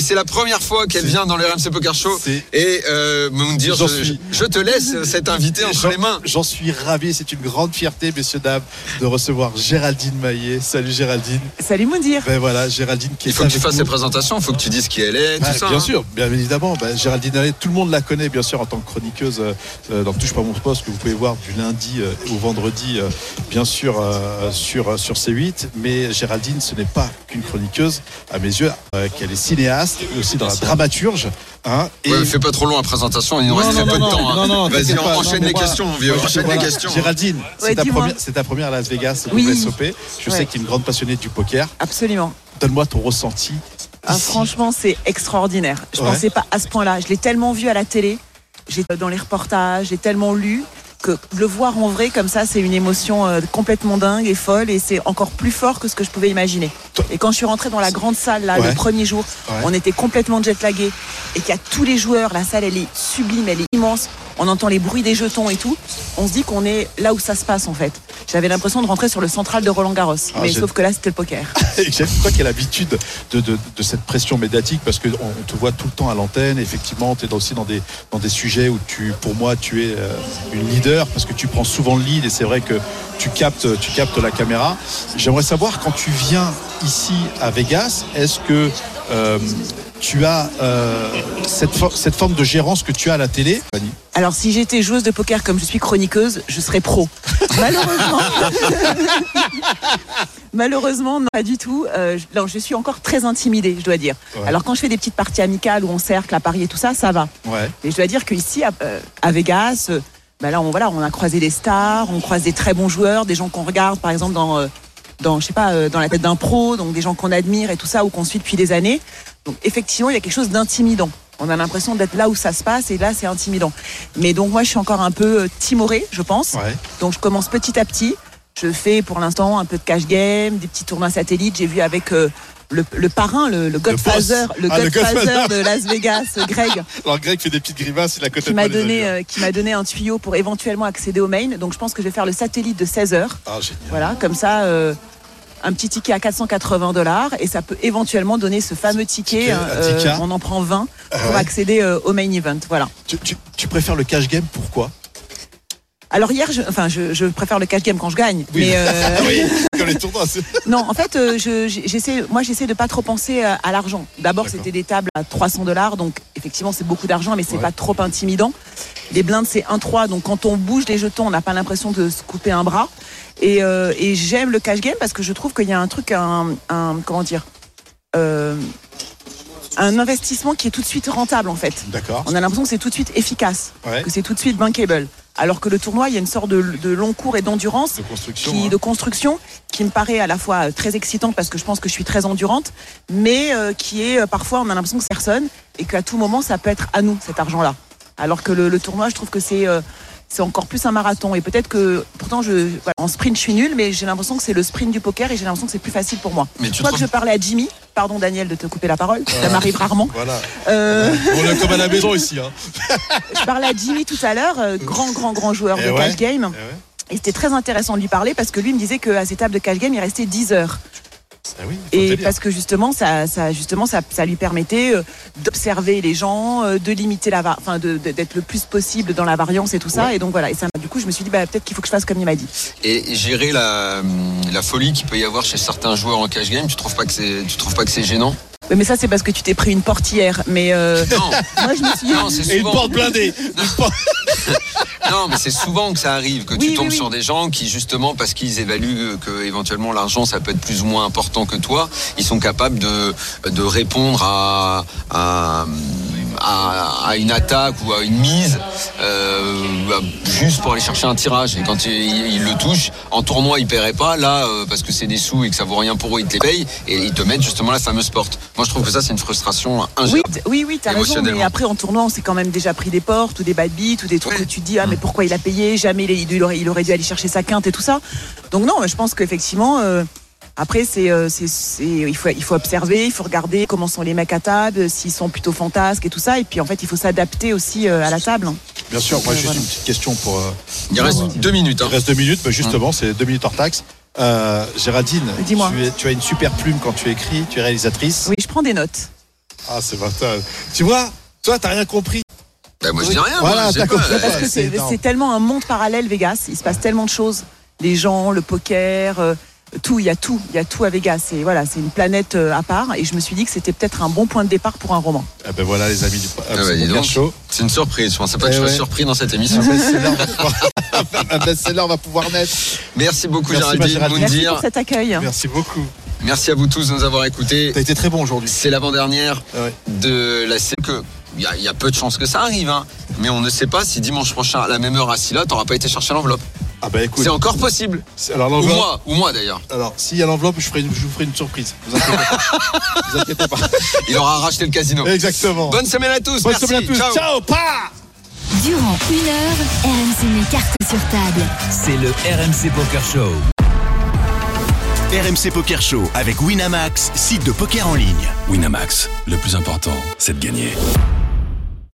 [SPEAKER 5] c'est la première fois qu'elle vient dans le RMC Poker Show. Et euh, me dire,
[SPEAKER 6] J'en
[SPEAKER 5] je,
[SPEAKER 6] suis-
[SPEAKER 5] je te laisse cet invité entre les mains.
[SPEAKER 6] J'en suis ravi, c'est une grande fierté, messieurs, dames, de recevoir Géraldine Maillet. Salut Géraldine.
[SPEAKER 12] Salut Moundir.
[SPEAKER 6] Ben voilà, Géraldine qui est
[SPEAKER 5] Il faut que tu fasses
[SPEAKER 6] nous.
[SPEAKER 5] ses présentations, il faut que tu dises qui elle est,
[SPEAKER 6] Bah,
[SPEAKER 5] tout ça.
[SPEAKER 6] bien
[SPEAKER 5] hein.
[SPEAKER 6] sûr, bien évidemment. Bah, Géraldine Maillet, tout le monde la connaît, bien sûr, en tant que chroniqueuse euh, euh, dans Touche pas mon poste, que vous pouvez voir du lundi euh, au vendredi, euh, bien sûr, euh, sur, euh, sur C8. Mais Géraldine, ce n'est pas qu'une chroniqueuse, à mes yeux, euh, qu'elle est cinéaste, et aussi dans la dramaturge. hein, et
[SPEAKER 5] Ouais, fais pas trop long la présentation, il nous
[SPEAKER 6] Non,
[SPEAKER 5] reste
[SPEAKER 6] non,
[SPEAKER 5] très peu
[SPEAKER 6] non,
[SPEAKER 5] de temps. hein.
[SPEAKER 6] non, non,
[SPEAKER 5] Vas-y,
[SPEAKER 6] t'inquiète pas,
[SPEAKER 5] enchaîne
[SPEAKER 6] non, mais
[SPEAKER 5] les questions, vieux,
[SPEAKER 6] Moi, je-
[SPEAKER 5] enchaîne
[SPEAKER 6] voilà.
[SPEAKER 5] les questions.
[SPEAKER 6] Géraldine, c'est
[SPEAKER 12] Ouais,
[SPEAKER 6] ta, première- c'est ta première à Las Vegas, au
[SPEAKER 12] Oui.
[SPEAKER 6] WSOP. Je sais
[SPEAKER 12] Ouais.
[SPEAKER 6] que tu es une grande passionnée du poker.
[SPEAKER 12] Absolument.
[SPEAKER 6] Donne-moi ton ressenti.
[SPEAKER 12] Ah, franchement, c'est extraordinaire. Je
[SPEAKER 6] Ouais.
[SPEAKER 12] pensais pas à ce point-là. Je l'ai tellement vu à la télé, j'ai dans les reportages, j'ai tellement lu que le voir en vrai comme ça, c'est une émotion euh, complètement dingue et folle et c'est encore plus fort que ce que je pouvais imaginer. Et quand je suis rentrée dans la grande salle là
[SPEAKER 6] Ouais.
[SPEAKER 12] le premier jour,
[SPEAKER 6] Ouais.
[SPEAKER 12] on était complètement jetlagués et qu'il y a tous les joueurs, la salle elle est sublime, elle est immense. On entend les bruits des jetons et tout. On se dit qu'on est là où ça se passe en fait. J'avais l'impression de rentrer sur le central de Roland Garros,
[SPEAKER 6] Ah,
[SPEAKER 12] mais sauf que là c'était le poker.
[SPEAKER 6] J'aime toi qui as l'habitude de, de, de cette pression médiatique parce qu'on on te voit tout le temps à l'antenne. Effectivement, tu es aussi dans des, dans des sujets où tu, pour moi, tu es euh, une leader parce que tu prends souvent le lead et c'est vrai que tu captes, tu captes la caméra. J'aimerais savoir quand tu viens ici à Vegas, est-ce que euh, tu as euh, cette, for- cette forme de gérance que tu as à la télé
[SPEAKER 12] Alors, si j'étais joueuse de poker comme je suis chroniqueuse, je serais pro. Malheureusement, malheureusement, non, pas du tout. Euh, je- non, je suis encore très intimidée, je dois dire.
[SPEAKER 6] Ouais.
[SPEAKER 12] Alors, quand je fais des petites parties amicales où on cercle à Paris et tout ça, ça va.
[SPEAKER 6] Ouais.
[SPEAKER 12] Et je dois dire qu'ici, à, à Vegas, bah là, on, voilà, on a croisé des stars, on croise des très bons joueurs, des gens qu'on regarde, par exemple, dans, dans, je sais pas, euh, dans la tête d'un pro, donc des gens qu'on admire et tout ça, ou qu'on suit depuis des années. Donc, effectivement, il y a quelque chose d'intimidant. On a l'impression d'être là où ça se passe et là, c'est intimidant. Mais donc, moi, je suis encore un peu euh, timorée, je pense.
[SPEAKER 6] Ouais.
[SPEAKER 12] Donc, je commence petit à petit. Je fais pour l'instant un peu de cash game, des petits tournois satellites. J'ai vu avec euh, le, le parrain, le, le Godfather, le,
[SPEAKER 6] Ah,
[SPEAKER 12] Godfather de Las Vegas, Greg
[SPEAKER 6] Alors Greg fait des petites grimaces, il a
[SPEAKER 12] qui m'a donné, euh, qui m'a donné un tuyau pour éventuellement accéder au main. Donc je pense que je vais faire le satellite de 16 heures.
[SPEAKER 6] Ah, génial.
[SPEAKER 12] Voilà, comme ça, euh, un petit ticket à 480 dollars et ça peut éventuellement donner ce fameux ticket.
[SPEAKER 6] Ticket.
[SPEAKER 12] on en prend 20
[SPEAKER 6] Ah
[SPEAKER 12] pour
[SPEAKER 6] ouais.
[SPEAKER 12] accéder euh, au main event. Voilà.
[SPEAKER 6] Tu, tu- tu préfères le cash game, pourquoi?
[SPEAKER 12] Alors hier, je, enfin, je, je préfère le cash game quand je gagne.
[SPEAKER 6] Oui.
[SPEAKER 12] Mais euh,
[SPEAKER 6] Oui, les tournois.
[SPEAKER 12] non, en fait, euh, je- j'essaie, moi, j'essaie de pas trop penser à, à l'argent. D'abord,
[SPEAKER 6] D'accord.
[SPEAKER 12] c'était des tables à 300 dollars, donc effectivement, c'est beaucoup d'argent, mais c'est
[SPEAKER 6] Ouais.
[SPEAKER 12] pas trop intimidant. Les blindes, c'est 1-3, donc quand on bouge les jetons, on n'a pas l'impression de se couper un bras. Et, euh, et j'aime le cash game parce que je trouve qu'il y a un truc, un, un- comment dire, euh, un investissement qui est tout de suite rentable en fait.
[SPEAKER 6] D'accord.
[SPEAKER 12] On a l'impression que c'est tout de suite efficace,
[SPEAKER 6] Ouais.
[SPEAKER 12] que c'est tout de suite bankable. Alors que le tournoi, il y a une sorte de, de long cours et d'endurance
[SPEAKER 6] De construction.
[SPEAKER 12] qui,
[SPEAKER 6] hein.
[SPEAKER 12] de construction qui me paraît à la fois très excitante parce que je pense que je suis très endurante, mais euh, qui est euh, parfois on a l'impression que c'est personne et qu'à tout moment ça peut être à nous cet argent-là. Alors que le, le tournoi, je trouve que c'est euh, c'est encore plus un marathon et peut-être que pourtant je voilà, en sprint je suis nulle, mais j'ai l'impression que c'est le sprint du poker et j'ai l'impression que c'est plus facile pour moi.
[SPEAKER 5] Mais
[SPEAKER 12] Je crois que je parlais à Jimmy, pardon Daniel de te couper la parole, ça m'arrive rarement.
[SPEAKER 6] Voilà.
[SPEAKER 12] Euh,
[SPEAKER 6] On est comme à la maison ici. Hein.
[SPEAKER 12] je parlais à Jimmy tout à l'heure, euh, grand grand grand joueur
[SPEAKER 6] Eh
[SPEAKER 12] de
[SPEAKER 6] ouais.
[SPEAKER 12] cash game.
[SPEAKER 6] Eh ouais.
[SPEAKER 12] Et c'était très intéressant de lui parler parce que lui me disait qu'à ses tables de cash game, il restait 10 heures.
[SPEAKER 6] Ah oui,
[SPEAKER 12] Et parce que justement, ça, ça, justement, ça, ça lui permettait euh, d'observer les gens, euh, de limiter la, enfin, d'être le plus possible dans la variance et tout ça. Et donc voilà. Et ça, du coup, je me suis dit, bah, peut-être qu'il faut que je fasse comme il m'a dit.
[SPEAKER 5] Et gérer la, la folie qu'il peut y avoir chez certains joueurs en cash game, tu trouves pas que c'est, tu trouves pas que c'est gênant?
[SPEAKER 12] Oui, Mais ça, c'est parce que tu t'es pris une portière. Mais euh,
[SPEAKER 5] Non,
[SPEAKER 12] moi, je me suis.
[SPEAKER 5] non, c'est
[SPEAKER 6] Et une
[SPEAKER 5] souvent.
[SPEAKER 6] porte blindée. Une porte-
[SPEAKER 5] Non, mais c'est souvent que ça arrive, que
[SPEAKER 12] Oui,
[SPEAKER 5] tu tombes
[SPEAKER 12] oui.
[SPEAKER 5] sur des gens qui, justement, parce qu'ils évaluent que éventuellement l'argent, ça peut être plus ou moins important que toi, ils sont capables de, de répondre à, à, à, à une attaque ou à une mise euh, juste pour aller chercher un tirage. Et quand ils le touchent, en tournoi, ils paieraient pas. Là, euh, parce que c'est des sous et que ça vaut rien pour eux, ils te les payent et ils te mettent justement la fameuse porte. Moi, je trouve que ça, c'est une frustration
[SPEAKER 12] Oui,
[SPEAKER 5] ingérable.
[SPEAKER 12] oui, oui, t'as raison. Mais après, en tournoi, on s'est quand même déjà pris des portes ou des bad beats ou des trucs
[SPEAKER 5] Oui.
[SPEAKER 12] que tu te dis, ah, mais pourquoi il a payé? Jamais il, il aurait, il aurait dû aller chercher sa quinte et tout ça. Donc, non, je pense qu'effectivement, euh, après, c'est, euh, c'est, c'est- il, faut, il faut observer, il faut regarder comment sont les mecs à table, s'ils sont plutôt fantasques et tout ça. Et puis, en fait, il faut s'adapter aussi euh, à la table.
[SPEAKER 6] Bien sûr, moi juste
[SPEAKER 12] voilà.
[SPEAKER 6] une petite question pour. euh,
[SPEAKER 5] Il reste deux minutes. hein.
[SPEAKER 6] Il reste deux minutes, mais justement, c'est deux minutes hors taxe. Euh, Géraldine,
[SPEAKER 12] Dis-moi.
[SPEAKER 6] tu, es- tu as une super plume quand tu écris, tu es réalisatrice.
[SPEAKER 12] Oui, je prends des notes.
[SPEAKER 6] Ah, c'est ça. Tu vois, toi, t'as rien compris.
[SPEAKER 5] Bah, moi, je dis rien.
[SPEAKER 6] Voilà,
[SPEAKER 5] pas.
[SPEAKER 6] Ouais,
[SPEAKER 12] Parce que
[SPEAKER 6] c'est
[SPEAKER 12] c'est,
[SPEAKER 6] énorme.
[SPEAKER 12] c'est tellement un monde parallèle, Vegas. Il se passe tellement de choses. Les gens, le poker, euh, tout, il y a tout. Il y a tout à Vegas. Et voilà, c'est une planète euh, à part. Et je me suis dit que c'était peut-être un bon point de départ pour un roman.
[SPEAKER 6] Ah ben voilà, les amis du
[SPEAKER 5] Ah bah, donc.
[SPEAKER 6] Show.
[SPEAKER 5] C'est une surprise. Je pensais pas que
[SPEAKER 6] Eh
[SPEAKER 5] je sois
[SPEAKER 6] ouais.
[SPEAKER 5] surpris dans cette émission.
[SPEAKER 6] Un best-seller va pouvoir- naître.
[SPEAKER 5] Merci beaucoup,
[SPEAKER 6] Merci,
[SPEAKER 5] Géraldine
[SPEAKER 6] Géraldine.
[SPEAKER 12] Merci
[SPEAKER 5] Moundir.
[SPEAKER 12] pour cet accueil.
[SPEAKER 6] Merci beaucoup.
[SPEAKER 5] Merci à vous tous de nous avoir écoutés.
[SPEAKER 6] T'as été très bon aujourd'hui.
[SPEAKER 5] C'est l'avant-dernière
[SPEAKER 6] Ah ouais.
[SPEAKER 5] de la série. que Il y, a- il y a peu de chances que ça arrive, hein. mais on ne sait pas si dimanche prochain, à la même heure à Silla, t'auras pas été chercher l'enveloppe.
[SPEAKER 6] Ah bah écoute.
[SPEAKER 5] C'est encore possible.
[SPEAKER 6] c'est- Alors
[SPEAKER 5] Ou moi, ou moi d'ailleurs.
[SPEAKER 6] Alors, s'il y a l'enveloppe, je, ferai une- je vous ferai une surprise. Vous inquiétez pas. vous inquiétez pas.
[SPEAKER 5] Il aura racheté le casino.
[SPEAKER 6] Exactement.
[SPEAKER 5] Bonne semaine à tous.
[SPEAKER 6] Bonne
[SPEAKER 5] Merci.
[SPEAKER 6] semaine à tous.
[SPEAKER 5] Ciao.
[SPEAKER 6] Ciao. Pa
[SPEAKER 3] Durant une heure, RMC met carte sur table.
[SPEAKER 4] C'est le RMC Poker Show.
[SPEAKER 1] RMC Poker Show avec Winamax, site de poker en ligne.
[SPEAKER 2] Winamax, le plus important, c'est de gagner.